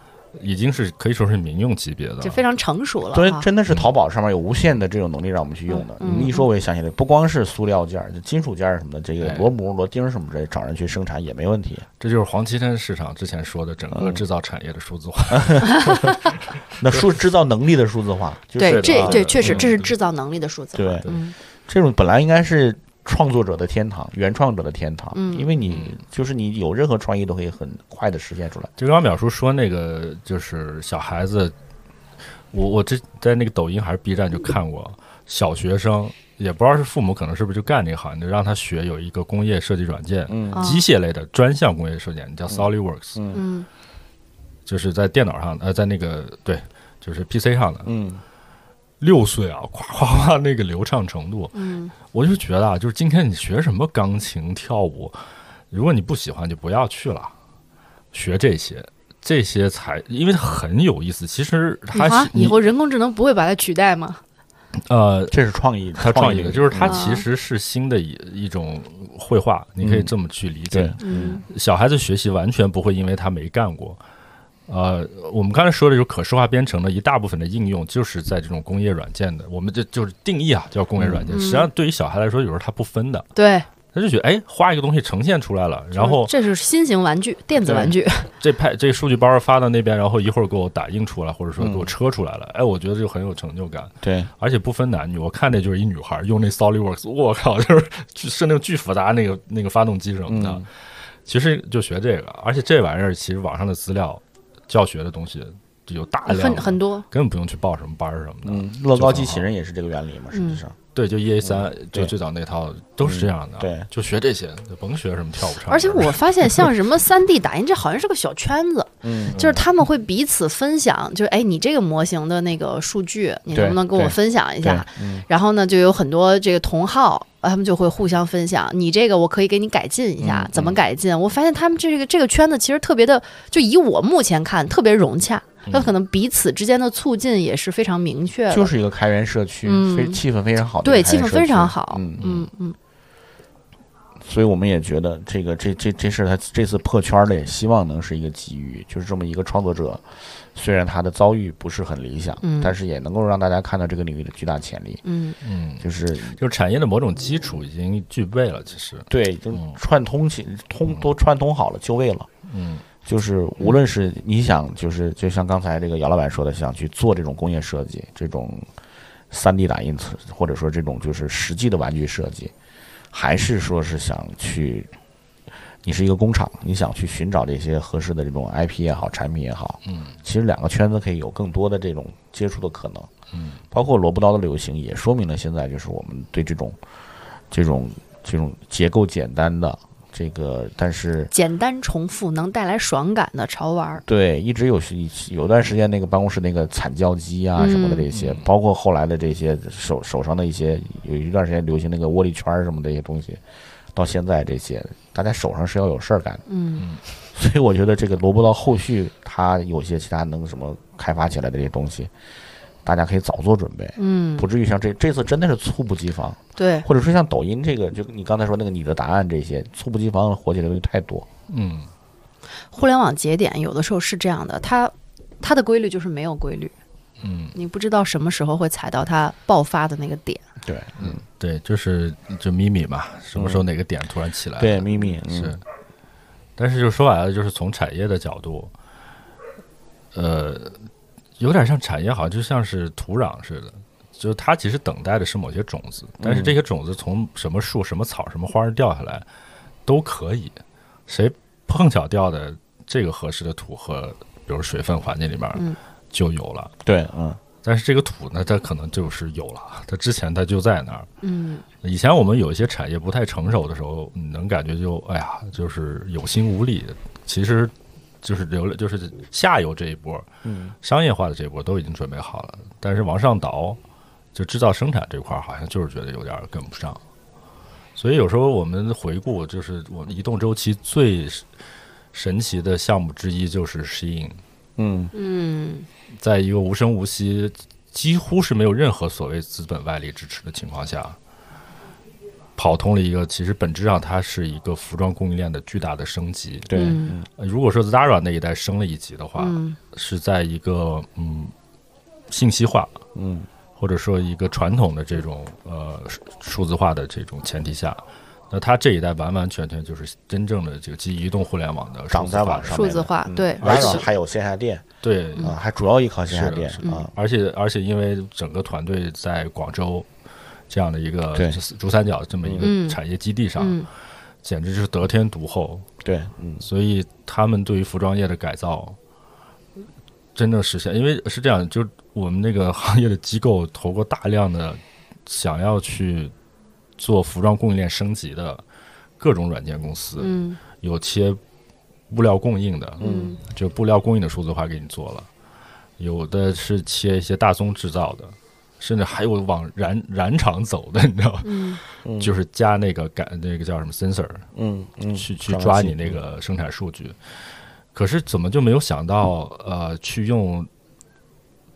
已经是可以说是民用级别的了。就非常成熟了对哈。，真的是淘宝上面有无限的这种能力让我们去用的。嗯你们一说我也想起来，不光是塑料件儿，就金属件儿什么的，这个哎螺母、螺钉什么之类，找人去生产也没问题。这就是黄岐山市场之前说的整个嗯制造产业的数字化。那数制造能力的数字化，就是对，这啊这确实嗯这是制造能力的数字化。对嗯这种本来应该是创作者的天堂，原创者的天堂，嗯。因为你就是你有任何创意都可以很快的实现出来。就刚刚淼叔说那个，就是小孩子，我我这在那个抖音还是 B 站就看过，小学生也不知道是父母可能是不是就干这个行业，就让他学有一个工业设计软件，机械类的专项工业设计软件叫 SolidWorks，、嗯。嗯。就是在电脑上呃，在那个对，就是 PC 上的。嗯六岁啊，夸夸夸那个流畅程度，嗯我就觉得啊，就是今天你学什么钢琴、跳舞，如果你不喜欢，就不要去了，学这些。这些才因为很有意思，其实它啊，是以后人工智能不会把它取代吗？呃，这是创意，它创意的，就是它啊其实是新的一一种绘画，你可以嗯这么去理解。嗯小孩子学习完全不会因为他没干过。呃，我们刚才说的就是可视化编程的一大部分的应用，就是在这种工业软件的，我们这就是定义啊，叫工业软件。嗯。实际上，对于小孩来说，有时候他不分的，对，他就觉得，哎，画一个东西呈现出来了，然后这是新型玩具，电子玩具。这派这数据包发到那边，然后一会儿给我打印出来，或者说给我嗯车出来了，哎，我觉得就很有成就感。对，而且不分男女，我看那就是一女孩用那 SolidWorks，我靠，就是是那个巨复杂那个那个发动机什么的，嗯。其实就学这个，而且这玩意儿其实网上的资料教学的东西就有大量的，很很多，根本不用去报什么班儿什么的。嗯，乐高机器人也是这个原理嘛，实际上，对，就 E A 三、就最早那套都是这样的，嗯对。就学这些，就甭学什么跳舞唱。歌。而且我发现像什么三 D 打印，这好像是个小圈子，嗯，就是他们会彼此分享，就是哎，你这个模型的那个数据，你能不能跟我分享一下？，嗯。然后呢，就有很多这个同好，呃他们就会互相分享，你这个我可以给你改进一下，嗯怎么改进？我发现他们这个这个圈子其实特别的，就以我目前看特别融洽，嗯他可能彼此之间的促进也是非常明确的，就是一个开源社区，嗯非气氛非常好的对气氛非常好，嗯嗯嗯所以我们也觉得这个这这这事他这次破圈儿的，也希望能是一个机遇，就是这么一个创作者，虽然他的遭遇不是很理想，嗯。但是也能够让大家看到这个领域的巨大潜力，嗯。嗯，就是就是产业的某种基础已经具备了，其实，对，就嗯。串通起通都串通好了就位了。嗯。就是无论是你想，就是就像刚才这个姚老板说的，想去做这种工业设计，这种三 D 打印，或者说这种就是实际的玩具设计，还是说是想去，你是一个工厂，你想去寻找这些合适的这种 IP 也好，产品也好，嗯，其实两个圈子可以有更多的这种接触的可能，嗯，包括萝卜刀的流行也说明了现在就是我们对这种这种这种结构简单的这个，但是简单重复能带来爽感的潮玩儿，对，一直有有段时间那个办公室那个惨叫机啊什么的这些，嗯。包括后来的这些手手上的一些，有一段时间流行那个握力圈儿什么这些东西，到现在这些大家手上是要有事儿干的，嗯。所以我觉得这个萝卜到后续它有些其他能什么开发起来的这些东西，大家可以早做准备，嗯。不，至于像这这次真的是猝不及防，对，或者说像抖音这个，就你刚才说那个你的答案这些猝不及防火起来的东西太多，嗯，互联网节点有的时候是这样的，它它的规律就是没有规律，嗯，你不知道什么时候会踩到它爆发的那个点。对，嗯，对，就是就咪咪嘛，什么时候哪个点突然起来了？对，咪咪嗯。是，但是就说白了，就是从产业的角度，呃，有点像产业，好像就像是土壤似的，就是它其实等待的是某些种子，但是这些种子从什么树、什么草、什么花儿掉下来都可以，谁碰巧掉的这个合适的土和比如水分环境里面嗯。就有了。对，嗯但是这个土呢，它可能就是有了，它之前它就在那儿。嗯以前我们有一些产业不太成熟的时候，你能感觉就哎呀，就是有心无力。其实就是流了，就是下游这一波嗯商业化的这一波都已经准备好了，但是往上倒，就制造生产这块儿好像就是觉得有点跟不上。所以有时候我们回顾，就是我们移动周期最神奇的项目之一就是 Shein，嗯嗯在一个无声无息、几乎是没有任何所谓资本外力支持的情况下，跑通了一个其实本质上它是一个服装供应链的巨大的升级。对，如果说 Zara 那一代升了一级的话，嗯。是在一个嗯信息化嗯。或者说一个传统的这种呃数数字化的这种前提下，那它这一代完完全全就是真正的这个基于移动互联网的数长字化的在网上数字化面对。嗯而且还有线下店对，啊，还主要依靠线下店而且而且因为整个团队在广州这样的一个珠三角这么一嗯。个产业基地上，嗯。简直就是得天独厚。对，嗯。所以他们对于服装业的改造真正实现，因为是这样，就是我们那个行业的机构投过大量的想要去做服装供应链升级的各种软件公司，嗯。有切物料供应的，嗯。就布料供应的数字化给你做了，有的是切一些大宗制造的，甚至还有往染染厂走的，你知道吗？嗯。嗯，就是加那个感那个叫什么 sensor，嗯嗯去去抓你那个生产数据。可是怎么就没有想到呃，去用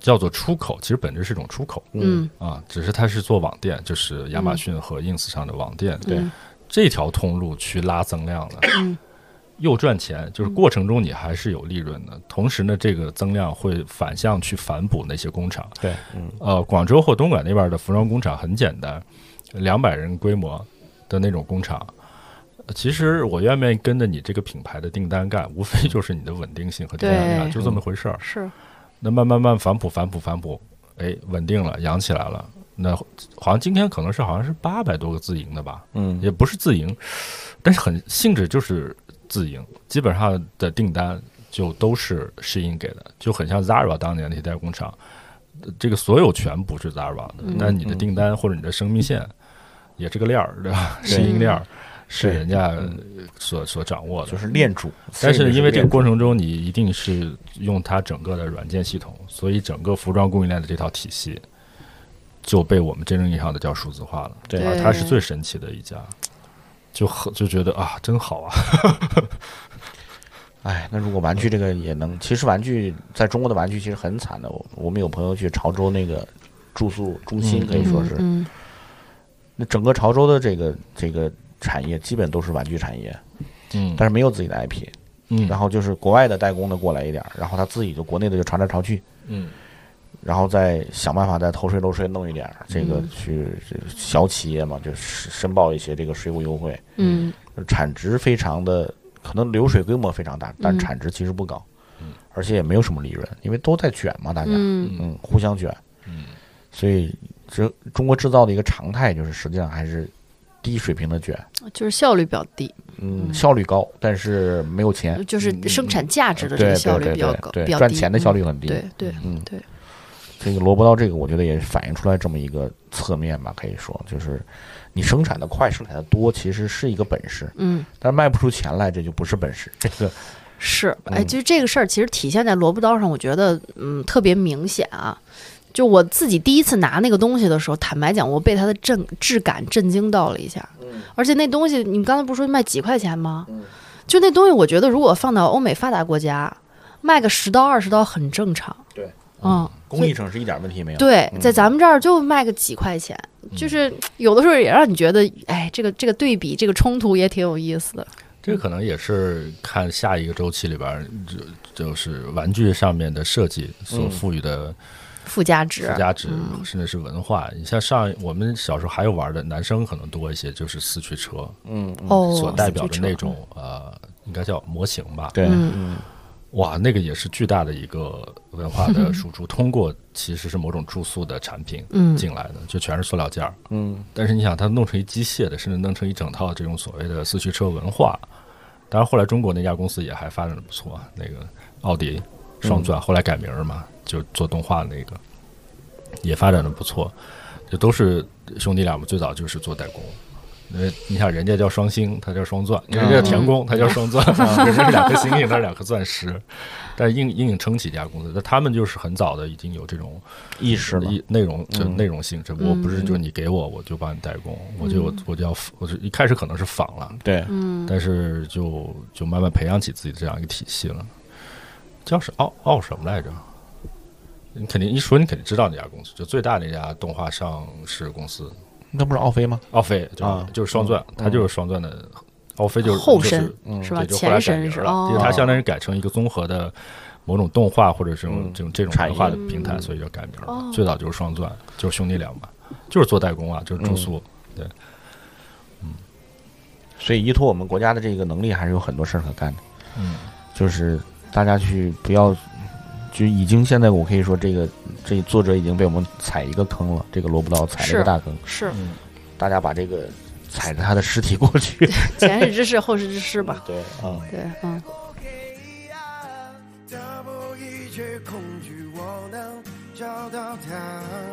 叫做出口？其实本质是一种出口。嗯。啊，只是它是做网店，就是亚马逊和 ins 上的网店，对。嗯这条通路去拉增量的，嗯又赚钱，就是过程中你还是有利润的。同时呢，这个增量会反向去反哺那些工厂。对，嗯呃，广州或东莞那边的服装工厂很简单，两百人规模的那种工厂。呃其实我愿不愿意跟着你这个品牌的订单干，无非就是你的稳定性和订单量，就这么回事儿。是那慢慢慢反哺反哺反哺，哎，稳定了，养起来了。那好像今天可能是好像是八百多个自营的吧，嗯也不是自营，但是很性质就是自营，基本上的订单就都是适应给的，就很像 Zara 当年那些代工厂，呃这个所有权不是 Zara 的，嗯。但你的订单或者你的生命线也是个链儿，对吧？对适应链儿是人家嗯所所掌握的，就是链主，但是因为这个过程，程中，你一定是用它整个的软件系统，所以整个服装供应链的这套体系就被我们真正意义上的叫数字化了。对。而它是最神奇的一家，就很就觉得啊，真好啊。哎，那如果玩具这个也能，其实玩具在中国的玩具其实很惨的。我我们有朋友去潮州那个住宿中心，嗯可以说是，嗯那整个潮州的这个这个产业基本都是玩具产业，嗯。但是没有自己的 IP，嗯。然后就是国外的代工的过来一点，然后他自己就国内的就潮来潮去，嗯然后再想办法再偷税漏税弄一点儿，这个嗯去这小企业嘛，就是申报一些这个税务优惠，嗯。产值非常的，可能流水规模非常大，但嗯。产值其实不高嗯，而且也没有什么利润，因为都在卷嘛，大家。嗯。嗯互相卷，嗯。所以这中国制造的一个常态就是实际上还是低水平的卷，就是效率比较低，嗯，效率高，但是没有钱，就是生产价值的这对个效对对率比较高，赚钱的效嗯。率很低，对对嗯，对，这个萝卜刀这个，我觉得也反映出来这么一个侧面吧，可以说就是你生产的快，生产的多，其实是一个本事，嗯。但是卖不出钱来，这就不是本事。这个是，哎，嗯其实这个事儿其实体现在萝卜刀上，我觉得嗯特别明显啊。就我自己第一次拿那个东西的时候，坦白讲，我被它的震质感震惊到了一下。而且那东西，你刚才不是说卖几块钱吗？就那东西，我觉得如果放到欧美发达国家，卖个十刀二十刀很正常。对，嗯，工艺上是一点问题没有。对，嗯在咱们这儿就卖个几块钱，就是有的时候也让你觉得，哎，这个这个对比，这个冲突也挺有意思的。这可能也是看下一个周期里边，就就是玩具上面的设计所嗯赋予的附加值，附加值，嗯甚至是文化。你像上我们小时候还有玩的，男生可能多一些，就是四驱车嗯，嗯，哦，所代表的那种呃，应该叫模型吧。对，嗯嗯哇，那个也是巨大的一个文化的输出，通过其实是某种住宿的产品嗯进来的，就全是塑料件儿。嗯但是你想，它弄成一机械的，甚至弄成一整套这种所谓的四驱车文化。当然，后来中国那家公司也还发展的不错，那个奥迪双钻，后来改名儿嘛，就做动画那个也发展的不错。这都是兄弟俩嘛，最早就是做代工。因为你想，人家叫双星，他叫双钻；人家叫田宫，他叫双钻；人家是两颗星星，他是两颗钻石。但是硬硬硬撑起一家公司，那他们就是很早的已经有这种意识了。内容就嗯内容性质，我不是就是你给我我就帮你代工，我就我就要我就一开始可能是仿了，对，嗯但是就就慢慢培养起自己的这样一个体系了。叫是奥奥什么来着？你肯定一说你肯定知道那家公司，就最大那家动画上市公司那不是奥飞吗？奥飞，就啊就是双钻，嗯它就是双钻的奥飞就是后身就是吧？对，就后来前身改名了，是哦因为它相当于改成一个综合的某种动画或者这种嗯这种这种产文化的平台，嗯所以就改名了哦。最早就是双钻，就是兄弟俩嘛，就是做代工啊，就是住宿。对，嗯所以依托我们国家的这个能力，还是有很多事儿可干的。嗯，就是大家去不要，就已经现在我可以说，这个这作者已经被我们踩一个坑了，这个萝卜刀踩了一个大坑，是大家把这个踩着他的尸体过去。前世之事，后世之师吧。对，嗯。对，嗯。打破一切恐惧，我能找到答案。